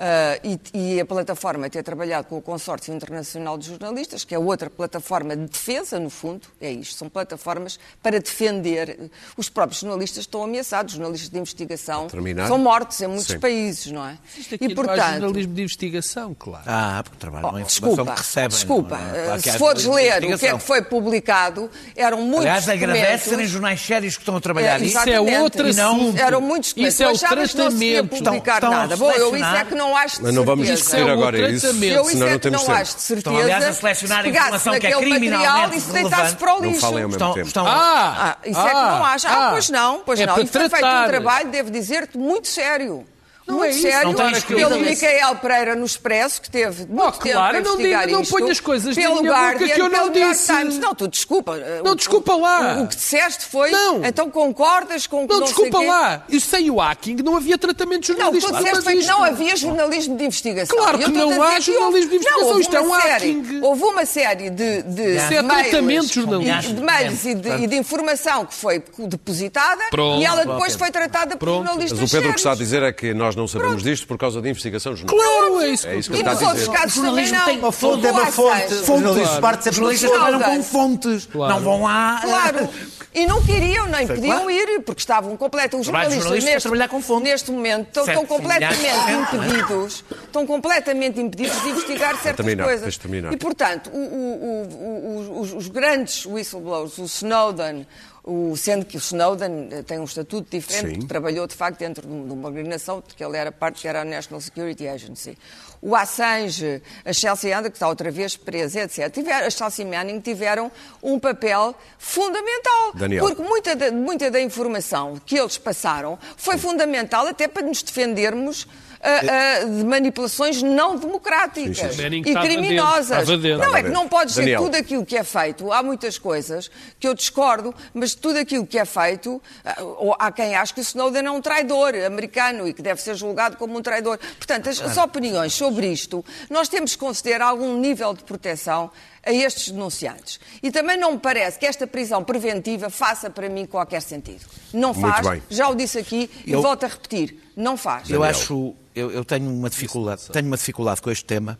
ah, e, e a plataforma ter trabalhado com o Consórcio Internacional de Jornalistas, que é outra plataforma de defesa, no fundo, é isto, são plataformas para defender. Os próprios jornalistas estão ameaçados, jornalistas de investigação são mortos em muitos Sim. países, não é? Isto aqui E, não há portanto, jornalismo de investigação, claro. Ah, porque trabalham Oh, informação desculpa, que recebem. desculpa. não é? Que se fores ler o que é que foi publicado, eram muitos Aliás, agradece serem jornais sérios que estão a trabalhar É, nisso. Isso é E não-. Eram muitos documentos. Isso é o que não se publicar Estão- estão nada. Bom, eu isso é que não acho de Mas não vamos certeza. discutir é agora isso, tratamento. Eu isso senão é não que temos não tempo. acho de certeza. Estão, aliás, a selecionar informação que é naquele material criminalmente e se deitasse relevante. para o Não lixo. falem ao mesmo Estão, tempo. estão, Ah, Ah, isso é que não acho. Ah, ah, pois não, pois é não. para E foi feito um tratar. trabalho, devo dizer-te, muito sério. Não muito é isso, sério, não pelo isso. Micael Pereira no Expresso, que teve muito Oh, tempo claro, a não investigar diga- não isto, ponhas coisas pelo minha boca Guardian, que eu não disse. Times. Não, tu desculpa. Não, O- desculpa lá. O, o que disseste foi, Não. então concordas com o que Não, não sei desculpa quê? lá. Isso sem o hacking não havia tratamento Não, jornalístico. tu disseste foi que não havia jornalismo de investigação. Claro E que não há jornalismo de investigação, Não, houve isto é uma um série- hacking. Houve uma série de, de Isso é tratamento jornalístico. e- de mails e de, e informação que foi depositada e ela depois foi tratada por jornalistas Mas o Pedro o que está a dizer é que nós não sabemos disto por causa de investigação jornalística. Claro, é isso. É isso que E nos outros casos O jornalismo também tem não. uma fonte, É uma fonte. Os jornalistas parte Os sempre jornalistas da trabalham com fontes, Claro. não vão lá... Claro. E não queriam, nem podiam claro. ir, porque estavam completamente. Os jornalistas, jornalista é neste, trabalhar com fonte. neste momento, estão, estão completamente milhares impedidos, estão completamente impedidos de investigar certas terminar, coisas. terminar. E, portanto, o- o- o- o- os, os grandes whistleblowers, o Snowden, o, sendo que o Snowden eh, tem um estatuto diferente, Sim. porque trabalhou de facto dentro de uma organização de que ele era parte, que era a National Security Agency. O Assange, a Chelsea Handler, que está outra vez presa, etc. Tiver, a Chelsea Manning tiveram um papel fundamental. Daniel. Porque muita da, muita da informação que eles passaram foi fundamental até para nos defendermos ah, ah, de manipulações não democráticas Sim, sim, e criminosas. Não, é que não pode ser tudo aquilo que é feito. Há muitas coisas que eu discordo, mas tudo aquilo que é feito, ah, ou há quem ache que o Snowden é um traidor americano e que deve ser julgado como um traidor. Portanto, as, as opiniões sobre isto, nós temos que conceder algum nível de proteção a estes denunciantes. E também não me parece que esta prisão preventiva faça para mim qualquer sentido. Não faz, já o disse aqui e Eu- volto a repetir, não faz. Eu Daniel. acho, eu, eu tenho uma dificuldade, tenho uma dificuldade com este tema,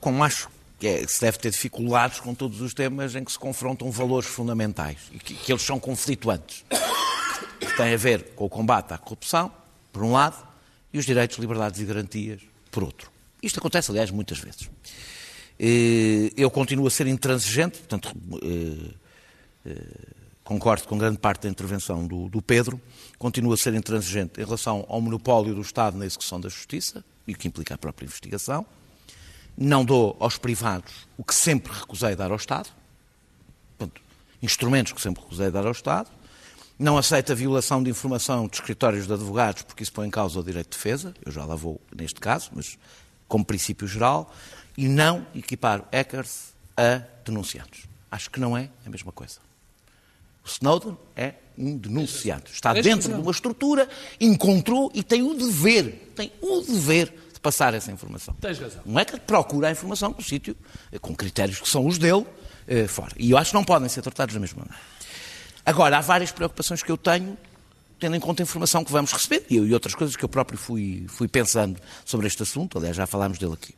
como acho que é- se deve ter dificuldades com todos os temas em que se confrontam valores fundamentais e que, que eles são conflituantes, que têm a ver com o combate à corrupção, por um lado, e os direitos, liberdades e garantias, por outro. Isto acontece, aliás, muitas vezes. Eh, Eu continuo a ser intransigente, portanto, eh, concordo com grande parte da intervenção do, do Pedro, continua a ser intransigente em relação ao monopólio do Estado na execução da justiça, e o que implica a própria investigação. Não dou aos privados o que sempre recusei dar ao Estado, instrumentos que sempre recusei dar ao Estado. Não aceito a violação de informação de escritórios de advogados, porque isso põe em causa o direito de defesa, eu já lá vou neste caso, mas como princípio geral, e não equipar hackers a denunciados. Acho que não é a mesma coisa. O Snowden é um denunciado. Está dentro de uma estrutura, encontrou e tem o dever, tem o dever de passar essa informação. Tens razão. Não é que procura a informação no sítio, eh, com critérios que são os dele, eh, fora. E eu acho que não podem ser tratados da mesma maneira. Agora, há várias preocupações que eu tenho, tendo em conta a informação que vamos receber e, e outras coisas que eu próprio fui, fui pensando sobre este assunto, aliás, já falámos dele aqui.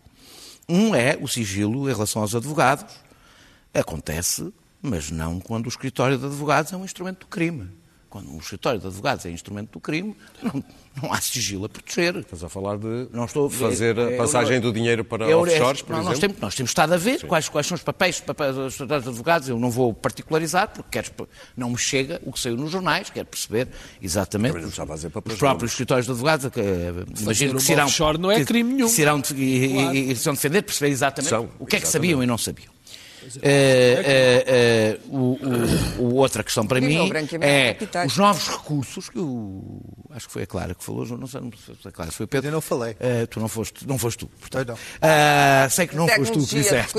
Um é o sigilo em relação aos advogados. Acontece, mas não quando o escritório de advogados é um instrumento do crime. Quando um escritório de advogados é instrumento do crime, não, não há sigilo a proteger. Estás a falar de Não estou- fazer é- a passagem é- do dinheiro para é- offshores, é- por não, exemplo? nós, temos, nós temos estado a ver quais, quais são os papéis, papéis dos escritórios de advogados. Eu não vou particularizar, porque queres- não me chega o que saiu nos jornais, quero perceber exatamente os pôr próprios escritórios de advogados. que, eh, imagino que se irão, offshore não é crime nenhum. se irão, e, e- Claro. e- e se irão defender, perceber exatamente São, o que é que exatamente. sabiam e não sabiam. Eh, eh, eh, o, o- o outra questão para mim é capitais. os novos recursos que o acho que foi a Clara que falou, não sei, não foi a Clara, foi o Pedro. Eu não falei. Tu não foste, não foste tu. Portanto, não. ah, sei que não foste tu que disseste.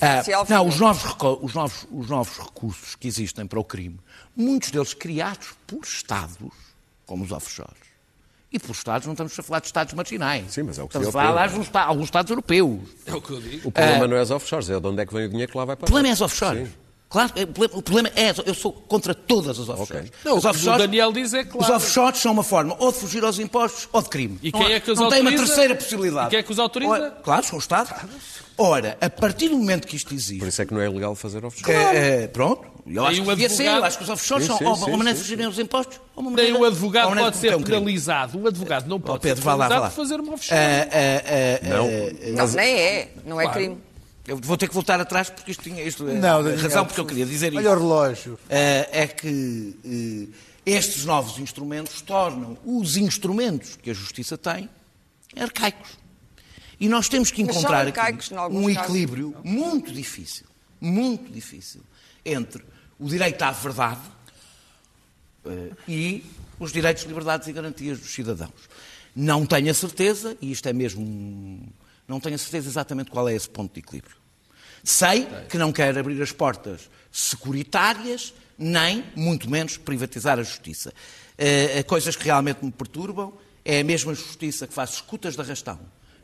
Ah, não, os novos, os, novos, os novos recursos que existem para o crime, muitos deles criados por Estados, como os offshores. E por Estados não estamos a falar de Estados marginais. Sim, mas é o que Estamos a falar de alguns Esta- alguns Estados europeus. É o que eu digo. O problema não é as offshores, é de onde é que vem o dinheiro que lá vai O para. problema é as offshores. Claro, é, o problema- o problema é, eu sou contra todas as offshores. Não, Os o que o Daniel diz é Os claro. offshores são uma forma ou de fugir aos impostos ou de crime. E Não quem há- é que os Não tem uma autoriza? terceira possibilidade. E quem é que os autoriza? Ora, claro, são o Estado. Ora, a partir do momento que isto existe, Por isso é que não é legal fazer offshores. é, é, pronto, eu acho que devia ser, eu acho que os offshores Sim, são sim, uma maneira de fugirem aos impostos ou uma Nem maneira, o advogado pode de ser um penalizado. O advogado não pode Oh, Pedro, ser penalizado lá. por fazer uma offshore. Ah, ah, ah, Não. Não, nem é. Não é crime. eu vou ter que voltar atrás porque isto tinha isto, Não, a razão porque eu queria dizer isto. Olha o relógio. é que eh, estes novos instrumentos tornam os instrumentos que a justiça tem arcaicos. E nós temos que encontrar arcaicos, aqui um casos. equilíbrio muito difícil, muito difícil, entre o direito à verdade eh, e os direitos, liberdades e garantias dos cidadãos. Não tenho a certeza, e isto é mesmo. Não tenho a certeza exatamente qual é esse ponto de equilíbrio. Sei que não quer abrir as portas securitárias, nem, muito menos, privatizar a justiça. Eh, coisas que realmente me perturbam é a mesma justiça que faz escutas de arrastão.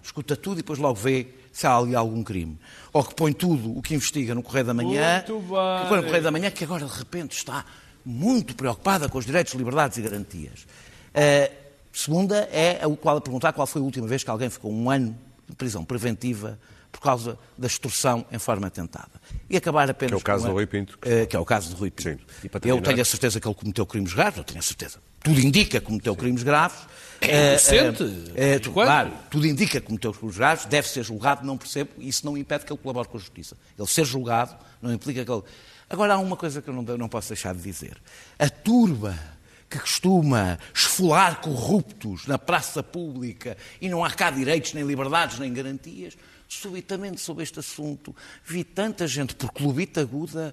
Escuta tudo e depois logo vê se há ali algum crime. Ou que põe tudo o que investiga no Correio da Manhã. Muito que põe no bem. Correio da Manhã, que agora de repente está muito preocupada com os direitos, liberdades e garantias. Eh, segunda é o qual a perguntar qual foi a última vez que alguém ficou um ano de prisão preventiva por causa da extorsão em forma tentada. E acabar apenas Que é o caso a- do Rui Pinto. Eh, que é o caso do Rui Pinto. Sim. E para Eu tenho a certeza que ele cometeu crimes graves, eu tenho a certeza. Tudo indica que cometeu crimes graves. Inocente, por tu- enquanto. claro, tudo indica que cometeu crimes graves, deve ser julgado, não percebo, isso não impede que ele colabore com a justiça. Ele ser julgado não implica que ele. Agora há uma coisa que eu não, não posso deixar de dizer. A turba que costuma esfolar corruptos na praça pública e não há cá direitos, nem liberdades, nem garantias, subitamente sobre este assunto vi tanta gente por clubita aguda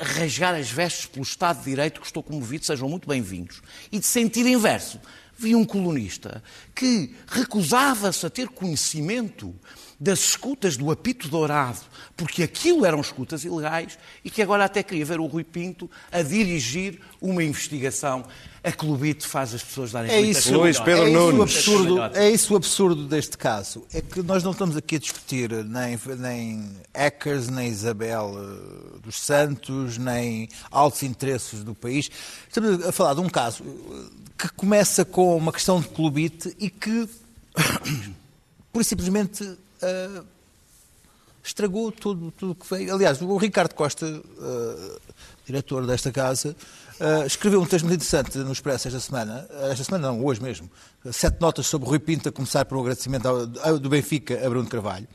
rasgar as vestes pelo Estado de Direito que estou comovido, sejam muito bem-vindos. E de sentido inverso, vi um colunista que recusava-se a ter conhecimento das escutas do apito dourado, porque aquilo eram escutas ilegais, e que agora até queria ver o Rui Pinto a dirigir uma investigação. A Clubite faz as pessoas darem É isso, Luís Pedro é isso o Nunes. absurdo, é isso o absurdo deste caso. É que nós não estamos aqui a discutir nem, nem hackers, nem Isabel eh, dos Santos, nem altos interesses do país. Estamos a falar de um caso eh, que começa com uma questão de clubite e que, por simplesmente, eh, estragou tudo tudo que veio. Aliás, o Ricardo Costa, eh, diretor desta casa, eh, escreveu um texto muito interessante no Expresso esta semana, eh, esta semana não, hoje mesmo, sete notas sobre Rui Pinto, a começar por um agradecimento ao- do Benfica a Bruno Carvalho,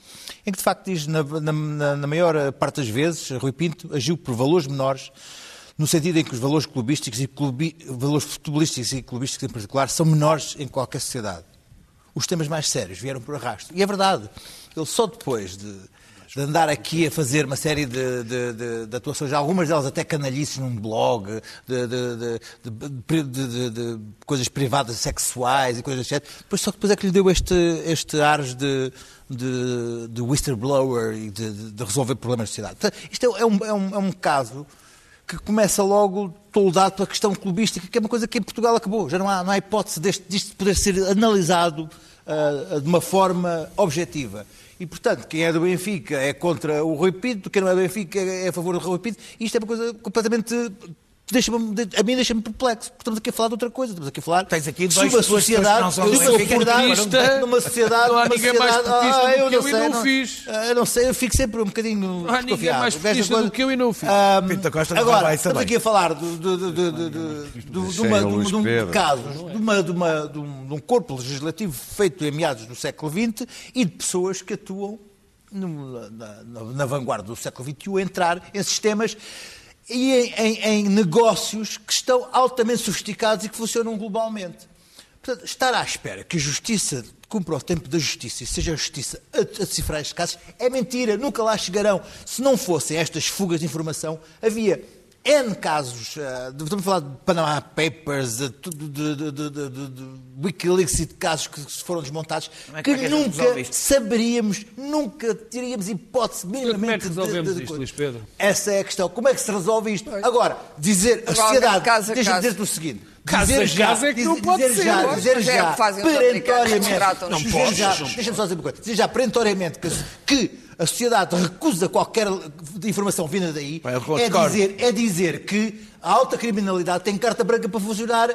em que de facto diz, na- na- na maior parte das vezes, Rui Pinto agiu por valores menores, no sentido em que os valores clubísticos e clubi, valores futebolísticos e clubísticos em particular são menores em qualquer sociedade os temas mais sérios vieram por arrasto. E é verdade. Ele só depois de, de andar aqui a fazer uma série de, de- de- de atuações, algumas delas até canalhices num blog, de, de- de- de- de- de- de coisas privadas sexuais e coisas assim, depois só depois é que lhe deu este, este ares de, de, de whistleblower e de, de- de resolver problemas da sociedade. Isto é, é um, é, um, é um caso que começa logo toldado pela questão clubística, que é uma coisa que em Portugal acabou. Já não há, não há hipótese deste, disto poder ser analisado ah, de uma forma objetiva. E, portanto, quem é do Benfica é contra o Rui Pinto, quem não é do Benfica é a favor do Rui Pinto. Isto é uma coisa completamente deixa-me, a mim deixa-me perplexo, porque estamos aqui a falar de outra coisa, estamos aqui a falar Tens aqui de uma sociedade, de uma sociedade, numa sociedade, não há numa ninguém mais portista ah, do eu que não eu e sei, não fiz. eu não sei, eu fico sempre um bocadinho Não há ninguém desconfiado mais coisa. do que eu e não fiz. Pinto Costa não Agora, vai estamos aqui a falar de, um- um casos, de, um, de um corpo legislativo feito em meados do século XX e de pessoas que atuam no- na, na- na vanguarda do século XXI a entrar em sistemas e em, em- em negócios que estão altamente sofisticados e que funcionam globalmente. Portanto, estar à espera que a justiça cumpra o tempo da justiça e seja a justiça a, a decifrar estes casos é mentira, nunca lá chegarão. Se não fossem estas fugas de informação, havia N casos, de- estamos a falar de Panama Papers, de, de, de- de- de- de- de Wikileaks e de casos que foram desmontados, é que que é nunca saberíamos, nunca teríamos hipótese minimamente como é que de- resolvemos de- de isto, coisa. Luís Pedro? Essa é a questão. Como é que se resolve isto? Agora, dizer a sociedade, deixa-me dizer-te o seguinte. Caso dizer a já, caso é que não pode dizer ser. Já, Pois, dizer é já, americanos, perentoriamente, Não já, podes. deixa-me só dizer uma coisa, dizer já perentoriamente que, que a sociedade recusa qualquer informação vinda daí, é dizer, é dizer que a alta criminalidade tem carta branca para funcionar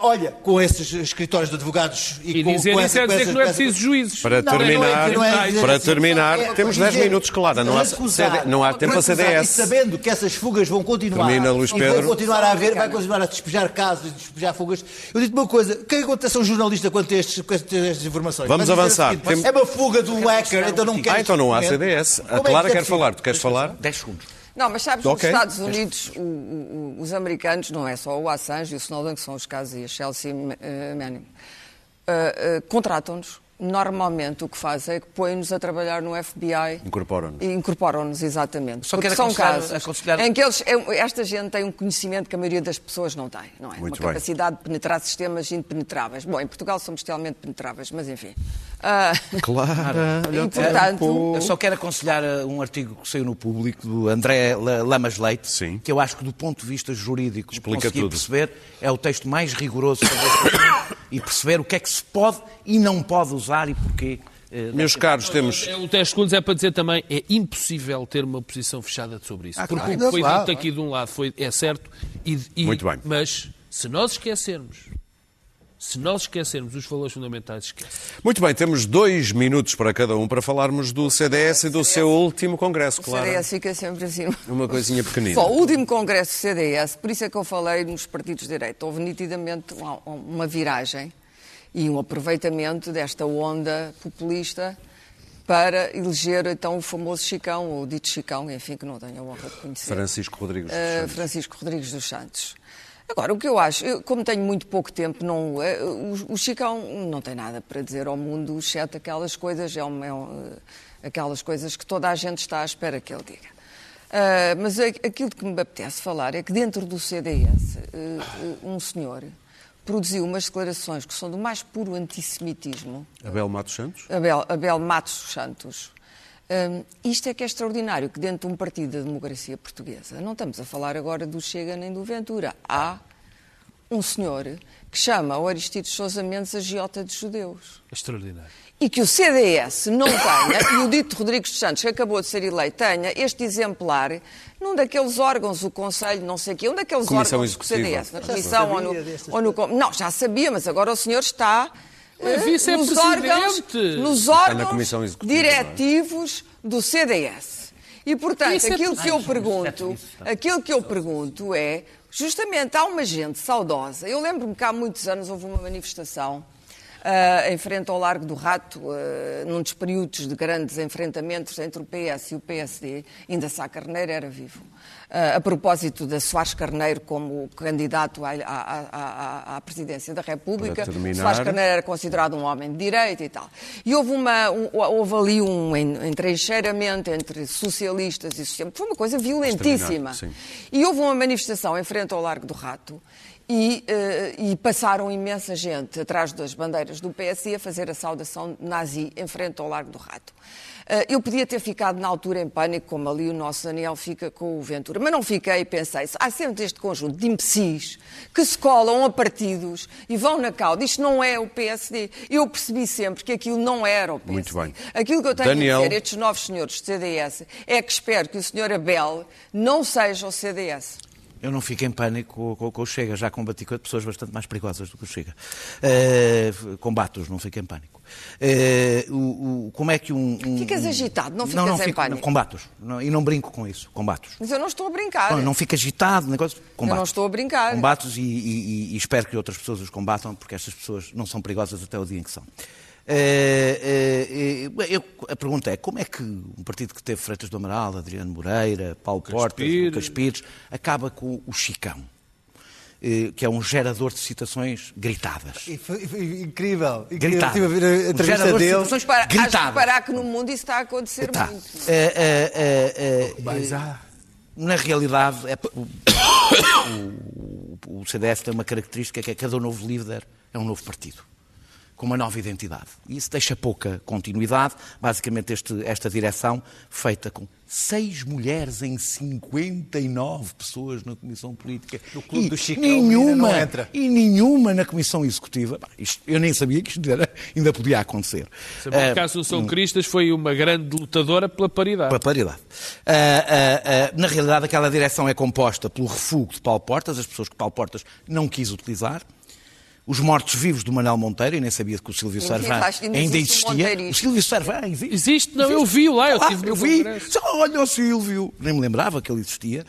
Olha, com esses escritórios de advogados e, E com, dizer com isso essa- é com dizer que essas- não é com preciso juízes. Para não, não é- terminar, não é dizer para terminar, é temos dizer- 10 minutos, claro, não há, recusar, CD não há tempo para recusar, CDS. E sabendo que essas fugas vão continuar, Termina, Luís e Pedro. vão continuar a haver, vai continuar a despejar casos e despejar fugas. Eu digo-te uma coisa, o que é que acontece a um jornalista estes- com estas informações? Vamos Vai avançar. seguinte, Tem- É uma fuga um hacker, então não quer Ah, então não há CDS. A Clara quer falar. Tu queres falar? 10 segundos. Não, mas sabes, Ok. nos Estados Unidos, o- o- os americanos, não é só o Assange e o Snowden, que são os casos, e a Chelsea uh, Manning, uh, uh, contratam-nos. Normalmente o que fazem é que põem-nos a trabalhar no FBI. Incorporam-nos. Incorporam-nos, exatamente. Só quero são aconselhar- casos aconselhar- em que eles, é- esta gente tem um conhecimento que a maioria das pessoas não tem, não é? Muito Uma bem. capacidade de penetrar sistemas impenetráveis. Bom, em Portugal somos realmente penetráveis, mas enfim. Ah, Clara. e, portanto, Eu só quero aconselhar uh, um artigo que saiu no público do André La- Lamas Leite, Sim. que eu acho que do ponto de vista jurídico Explica consegui tudo. perceber é o texto mais rigoroso sobre este e perceber o que é que se pode e não pode usar e porquê. eh, Meus caros, temos. É, O 10 segundos é para dizer também é impossível ter uma posição fechada sobre isso. Ah, porque claro. o que foi Claro, dito aqui de um lado foi, é certo, e, e- Muito bem. mas se nós esquecermos, se nós esquecermos os valores fundamentais, esquece. Muito bem, temos dois minutos para cada um para falarmos do CDS e do seu último congresso, o claro. CDS fica sempre assim. Uma coisinha pequenina. Só o último congresso do CDS, por isso é que eu falei nos partidos de direita, houve nitidamente uma, viragem e um aproveitamento desta onda populista para eleger então o famoso Chicão, ou dito Chicão, enfim, que não tenho a honra de conhecer. Francisco Rodrigues dos Uh, Santos. Francisco Rodrigues dos Santos. Agora, o que eu acho, eu, como tenho muito pouco tempo, não, eh, o, o Chicão não tem nada para dizer ao mundo, exceto aquelas coisas, é um- é um, eh, aquelas coisas que toda a gente está à espera que ele diga. Ah, mas aquilo que me apetece falar é que dentro do CDS, eh, eh, um senhor produziu umas declarações que são do mais puro antissemitismo, Abel Matos Santos? Abel, Abel Matos Santos. Hum, isto é que é extraordinário, que dentro de um partido da democracia portuguesa, não estamos a falar agora do Chega nem do Ventura, há um senhor que chama o Aristides Sousa Mendes a giota de judeus. Extraordinário. E que o CDS não tenha, e o dito Rodrigues dos Santos, que acabou de ser eleito, tenha este exemplar num daqueles órgãos, o Conselho, não sei o quê, um daqueles Comissão órgãos do Executiva. CDS, na Comissão ou no, ou no... Não, já sabia, mas agora o senhor está Eh, é nos órgãos, nos órgãos é? diretivos do CDS. E, portanto, Isso é aquilo que eu pergunto, aquilo que eu pergunto é, justamente, há uma gente saudosa. Eu lembro-me que há muitos anos houve uma manifestação ah, em frente ao Largo do Rato, ah, num dos períodos de grandes enfrentamentos entre o PS e o PSD, ainda Sá Carneiro era vivo. Ah, a propósito da Soares Carneiro como candidato à, à- à- à- presidência da República. Soares Carneiro era considerado um homem de direita e tal. E houve, uma, um- houve ali um en- entrincheiramento entre socialistas e socialistas. Foi uma coisa violentíssima. E houve uma manifestação em frente ao Largo do Rato e, eh, e passaram imensa gente atrás das bandeiras do PSD a fazer a saudação nazi em frente ao Largo do Rato. Eh, eu podia ter ficado na altura em pânico, como ali o nosso Daniel fica com o Ventura, mas não fiquei e pensei, há sempre este conjunto de imbecis que se colam a partidos e vão na cauda. Isto não é o PSD. Eu percebi sempre que aquilo não era o PSD. Muito bem. Aquilo que eu tenho Daniel. a dizer, estes novos senhores do CDS, é que espero que o senhor Abel não seja o CDS. Eu não fico em pânico com, com- o Chega, já combati com pessoas bastante mais perigosas do que o Chega. Eh, Combato-os, não fico em pânico. Eh, o- o- como é que um. um- Ficas agitado, não ficas em fico, pânico. Não, combato-os. Não- e não brinco com isso, combato-os. Mas eu não estou a brincar. Não, não fico agitado, negócio, combato. não estou a brincar. Combato-os e, e- e espero que outras pessoas os combatam, porque estas pessoas não são perigosas até o dia em que são. Eh, eh, eh, eu- a pergunta é, como é que um partido que teve Freitas do Amaral, Adriano Moreira, Paulo Portas, Pires. Lucas Pires, acaba com o Chicão, eh, que é um gerador de citações gritadas. E foi- foi incrível. Gritadas. Estive a ver a Um entrevista gerador de dele. citações Para, acho que gritadas. parar que no mundo isso está a acontecer Tá. muito. Eh, eh, eh, Mas há. Na realidade, é, o, o- o CDS tem uma característica que é cada novo líder é um novo partido, com uma nova identidade. E isso deixa pouca continuidade. Basicamente, este- esta direção, feita com seis mulheres em 59 pessoas na Comissão Política. No clube e do Chicão, nenhuma, ainda não entra. E nenhuma na Comissão Executiva. Bah, isto- eu nem sabia que isto era- ainda podia acontecer. Sabe, Eh, o caso do São Cristas foi uma grande lutadora pela paridade. para a paridade. Ah, ah, ah, na realidade, aquela direção é composta pelo refúgio de Paulo Portas, as pessoas que Paulo Portas não quis utilizar, os mortos-vivos do Manel Monteiro, e nem sabia que o Silvio existe- ainda existe existia. O Silvio Sarvan existe. Existe? Não, eu vi-o lá, eu Ah, eu vi. Só, Olha o Silvio. Nem me lembrava que ele existia.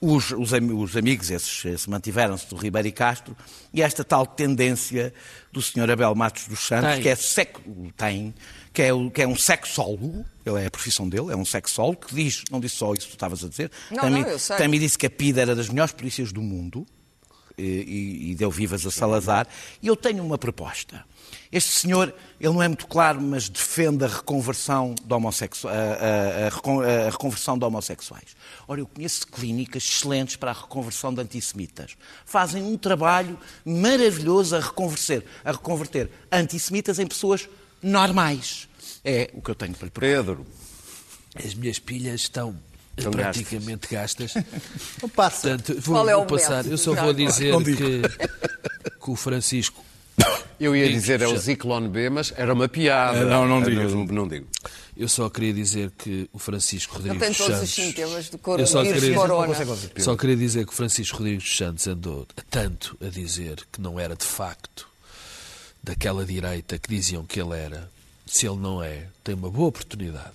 Os, os, os amigos, esses, esses mantiveram-se do Ribeiro e Castro, e esta tal tendência do Sr. Abel Matos dos Santos, Tem. que é, sec, tem, que, é, que é um sexólogo, ele é a profissão dele, é um sexólogo, que diz, não disse só isso que tu estavas a dizer, Não, também, não, eu sei. também disse que a PIDE era das melhores polícias do mundo, e, e- deu vivas a Salazar. E eu tenho uma proposta. Este senhor, ele não é muito claro, mas defende a reconversão de, homossexu- a- a- a reconversão de homossexuais. Ora, eu conheço clínicas excelentes para a reconversão de antissemitas. Fazem um trabalho maravilhoso a reconverter, a reconverter antissemitas em pessoas normais. É o que eu tenho para lhe propor. Pedro. As minhas pilhas estão Praticamente gastas. Não passa. Portanto, vou, Qual é o vou passar. método? Eu só vou dizer Não digo. que, que o Francisco. Eu ia Digo, dizer é o. Ziclone B, mas era uma piada. Não, não digo. Não, não digo. Eu só queria dizer que o Francisco Não Rodrigues tem dos todos os Santos. sintomas do Eu só queria, corona. só queria dizer que o Francisco Rodrigues dos Santos andou a tanto a dizer que não era de facto daquela direita que diziam que ele era. Se ele não é, tem uma boa oportunidade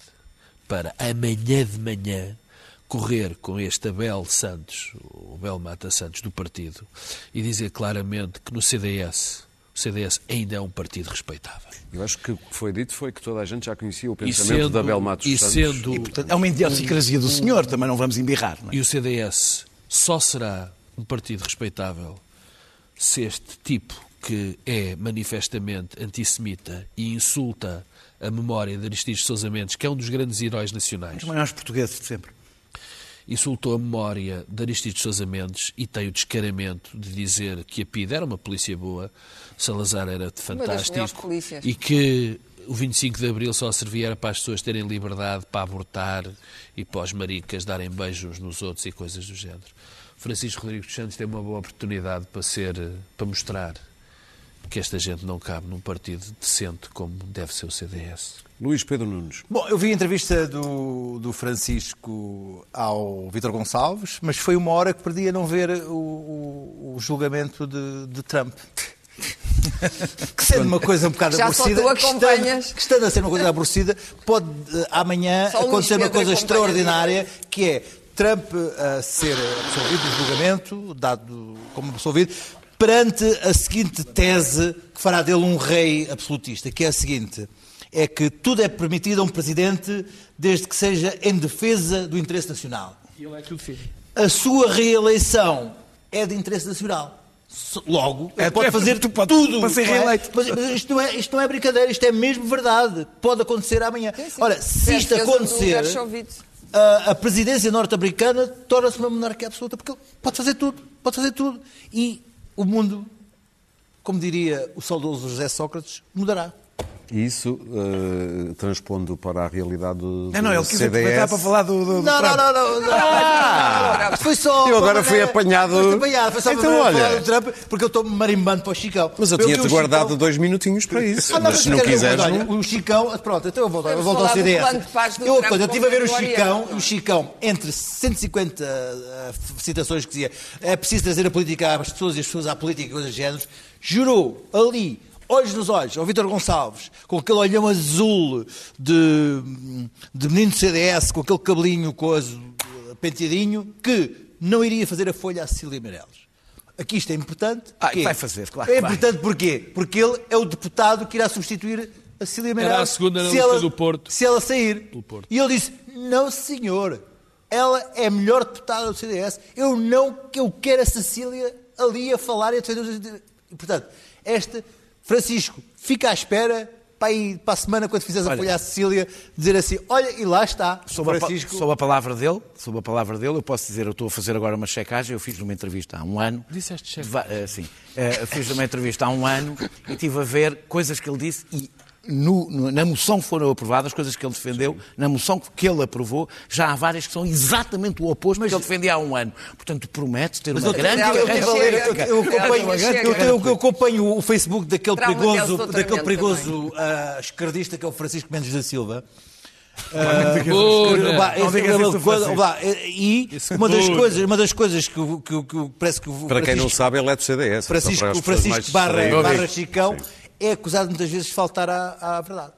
para amanhã de manhã correr com este Abel Santos, o Abel Mata Santos do partido, e dizer claramente que no CDS, o CDS ainda é um partido respeitável. Eu acho que o que foi dito foi que toda a gente já conhecia o E pensamento sendo, da Abel Matos e Santos. sendo Portanto, é uma idiosincrasia do senhor, também não vamos embirrar. Não é? E o CDS só será um partido respeitável se este tipo que é manifestamente antissemita e insulta a memória de Aristides Sousa Mendes, que é um dos grandes heróis nacionais, Os maiores portugueses de sempre. Insultou a memória de Aristides Sousa Mendes e tem o descaramento de dizer que a PID era uma polícia boa, Salazar era fantástico e que o 25 de Abril só servia para as pessoas terem liberdade para abortar e para os maricas darem beijos nos outros e coisas do género. Francisco Rodrigues dos Santos tem uma boa oportunidade para ser, para mostrar que esta gente não cabe num partido decente como deve ser o CDS. Luís Pedro Nunes. Bom, eu vi a entrevista do, do Francisco ao Vítor Gonçalves, mas foi uma hora que perdi a não ver o, o- o julgamento de, de Trump. Que sendo uma coisa um bocado Já só aborrecida, tu que estando, acompanhas. que estando a ser uma coisa aborrecida, pode eh, amanhã Só acontecer uma coisa extraordinária, que é Trump a ser absolvido do julgamento, dado como absolvido, perante a seguinte tese que fará dele um rei absolutista, que é a seguinte, é que tudo é permitido a um presidente desde que seja em defesa do interesse nacional. E ele é que o defende. A sua reeleição é de interesse nacional. Logo, É, pode é, fazer tu pode- tudo para ser é? reeleito. Mas, mas isto, não é, isto não é brincadeira, isto é mesmo verdade. Pode acontecer amanhã. Sim, sim. Ora, se É a isto acontecer, a, a presidência norte-americana torna-se uma monarquia absoluta, porque ele pode fazer tudo, pode fazer tudo. E o mundo, como diria o saudoso José Sócrates, mudará. E isso, eh, transpondo para a realidade do, Não, não, ele quis CDS... aproveitar para falar do. do, do Não, não, Trump. não, não. não. Foi só. Eu agora fui maneira- apanhado- apanhado, foi só Então, para olha. falar do Trump, porque eu estou marimbando para o Chicão. Mas eu tinha-te guardado Chicão- dois minutinhos para isso. Ah, não, mas se não quiseres... olha, não- O Chicão, pronto, então eu volto, eu volto ao CDS. Eu, Trump eu estive a ver o Chicão, o Chicão, entre 150 uh, citações que dizia é preciso trazer a política às pessoas e as pessoas à política e coisas do género, jurou ali, olhos nos olhos, ao Vítor Gonçalves, com aquele olhão azul de, de menino do CDS, com aquele cabelinho coisa, penteadinho, que não iria fazer a folha à Cecília Meirelles. Aqui isto é importante. Ah, vai fazer, claro É que vai. importante porquê? Porque ele é o deputado que irá substituir a Cecília Meirelles. a segunda na se lista ela, do Porto. Se ela sair. Porto. E ele disse, não senhor, ela é a melhor deputada do CDS. Eu não que eu quero a Cecília ali a falar e a defender os... E, portanto, esta, Francisco, fica à espera para, aí, para a semana, quando fizeres a Olha. folha à Cecília, dizer assim, olha, e lá está, Sob a, Francisco... sob a palavra dele, sob a palavra dele, eu posso dizer, eu estou a fazer agora uma checagem, eu fiz uma entrevista há um ano. Disseste cheque. Va- eh, sim. Eh, fiz uma entrevista há um ano e estive a ver coisas que ele disse e no- no- na moção que foram aprovadas, coisas que ele defendeu, na moção que ele aprovou, já há várias que são exatamente o oposto do que ele defendia há um ano. Portanto, promete ter Mas uma eu, grande eu, acompanho, o Facebook daquele Trauma perigoso, daquele perigoso ah, esquerdista que é o Francisco Mendes da Silva. Francisco. bah, E Isso uma das coisas, uma das coisas que, o- que, que o- parece que o Para quem não sabe, ele é do CDS. Francisco, as Francisco barra, barra Chicão é acusado muitas vezes de faltar à, à verdade.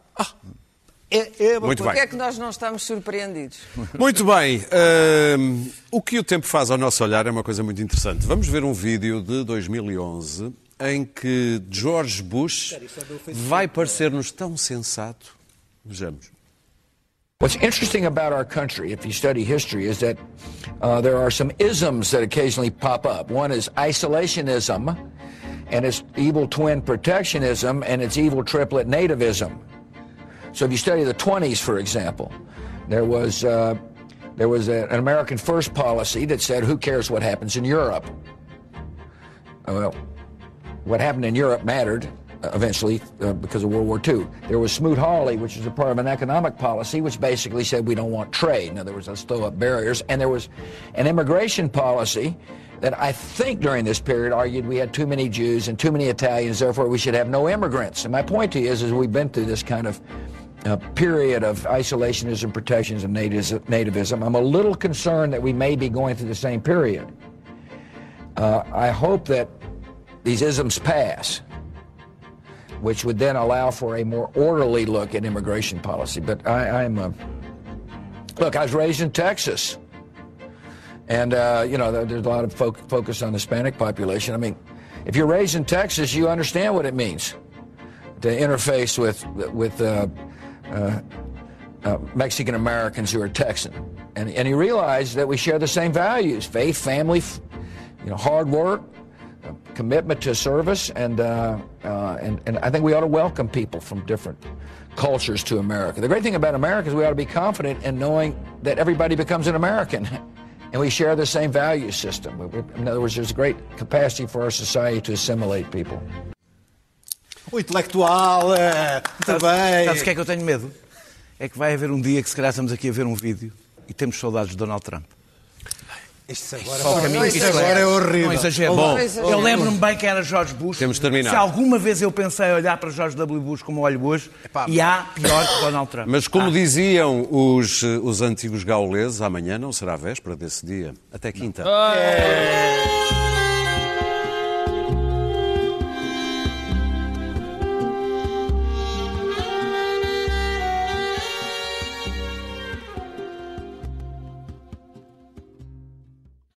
É, é uma Muito coisa- Porquê é que nós não estamos surpreendidos? Muito bem. hum, o que o tempo faz ao nosso olhar é uma coisa muito interessante. Vamos ver um vídeo de 2011 em que George Bush vai parecer-nos tão sensato. Vejamos. What's interesting about our country, if you study history, is that uh, there are some isms that occasionally pop up. One is isolationism, and its evil twin protectionism, and its evil triplet nativism. So if you study the 20s, for example, there was, uh, there was a- an American first policy that said, who cares what happens in Europe? Well, what happened in Europe mattered uh, eventually uh, because of World War II. There was Smoot-Hawley, which was a part of an economic policy, which basically said we don't want trade. In other words, let's throw up barriers. And there was an immigration policy that I think during this period argued we had too many Jews and too many Italians, therefore we should have no immigrants. And my point to you is, is we've been through this kind of uh, period of isolationism, protectionism, nativism, nativism. I'm a little concerned that we may be going through the same period. Uh, I hope that these isms pass, which would then allow for a more orderly look at immigration policy. But I, I'm, uh, look, I was raised in Texas, and uh, you know there's a lot of fo- focus on the Hispanic population. I mean, if you're raised in Texas, you understand what it means to interface with with uh, uh, uh, Mexican Americans who are Texan, and and you realize that we share the same values: faith, family, you know, hard work, commitment to service, and uh, uh, and and I think we ought to welcome people from different cultures to America. The great thing about America is we ought to be confident in knowing that everybody becomes an American. And we share the same value system. In other words, there's great capacity for our society to assimilate people. O intelectual, é, muito bem. Sabes o que é que eu tenho medo? É que vai haver um dia que se calhar estamos aqui a ver um vídeo e temos saudades de Donald Trump. Isto agora, Só o caminho que isto isto agora é. é horrível. Não exagero. Bom, eu lembro-me bem que era George Bush. Temos de terminar. Se alguma vez eu pensei olhar para George W. Bush como olho hoje, e há pior que Donald Trump. Mas como Há. diziam os, os antigos gauleses, amanhã não será véspera desse dia. Até quinta. Ah,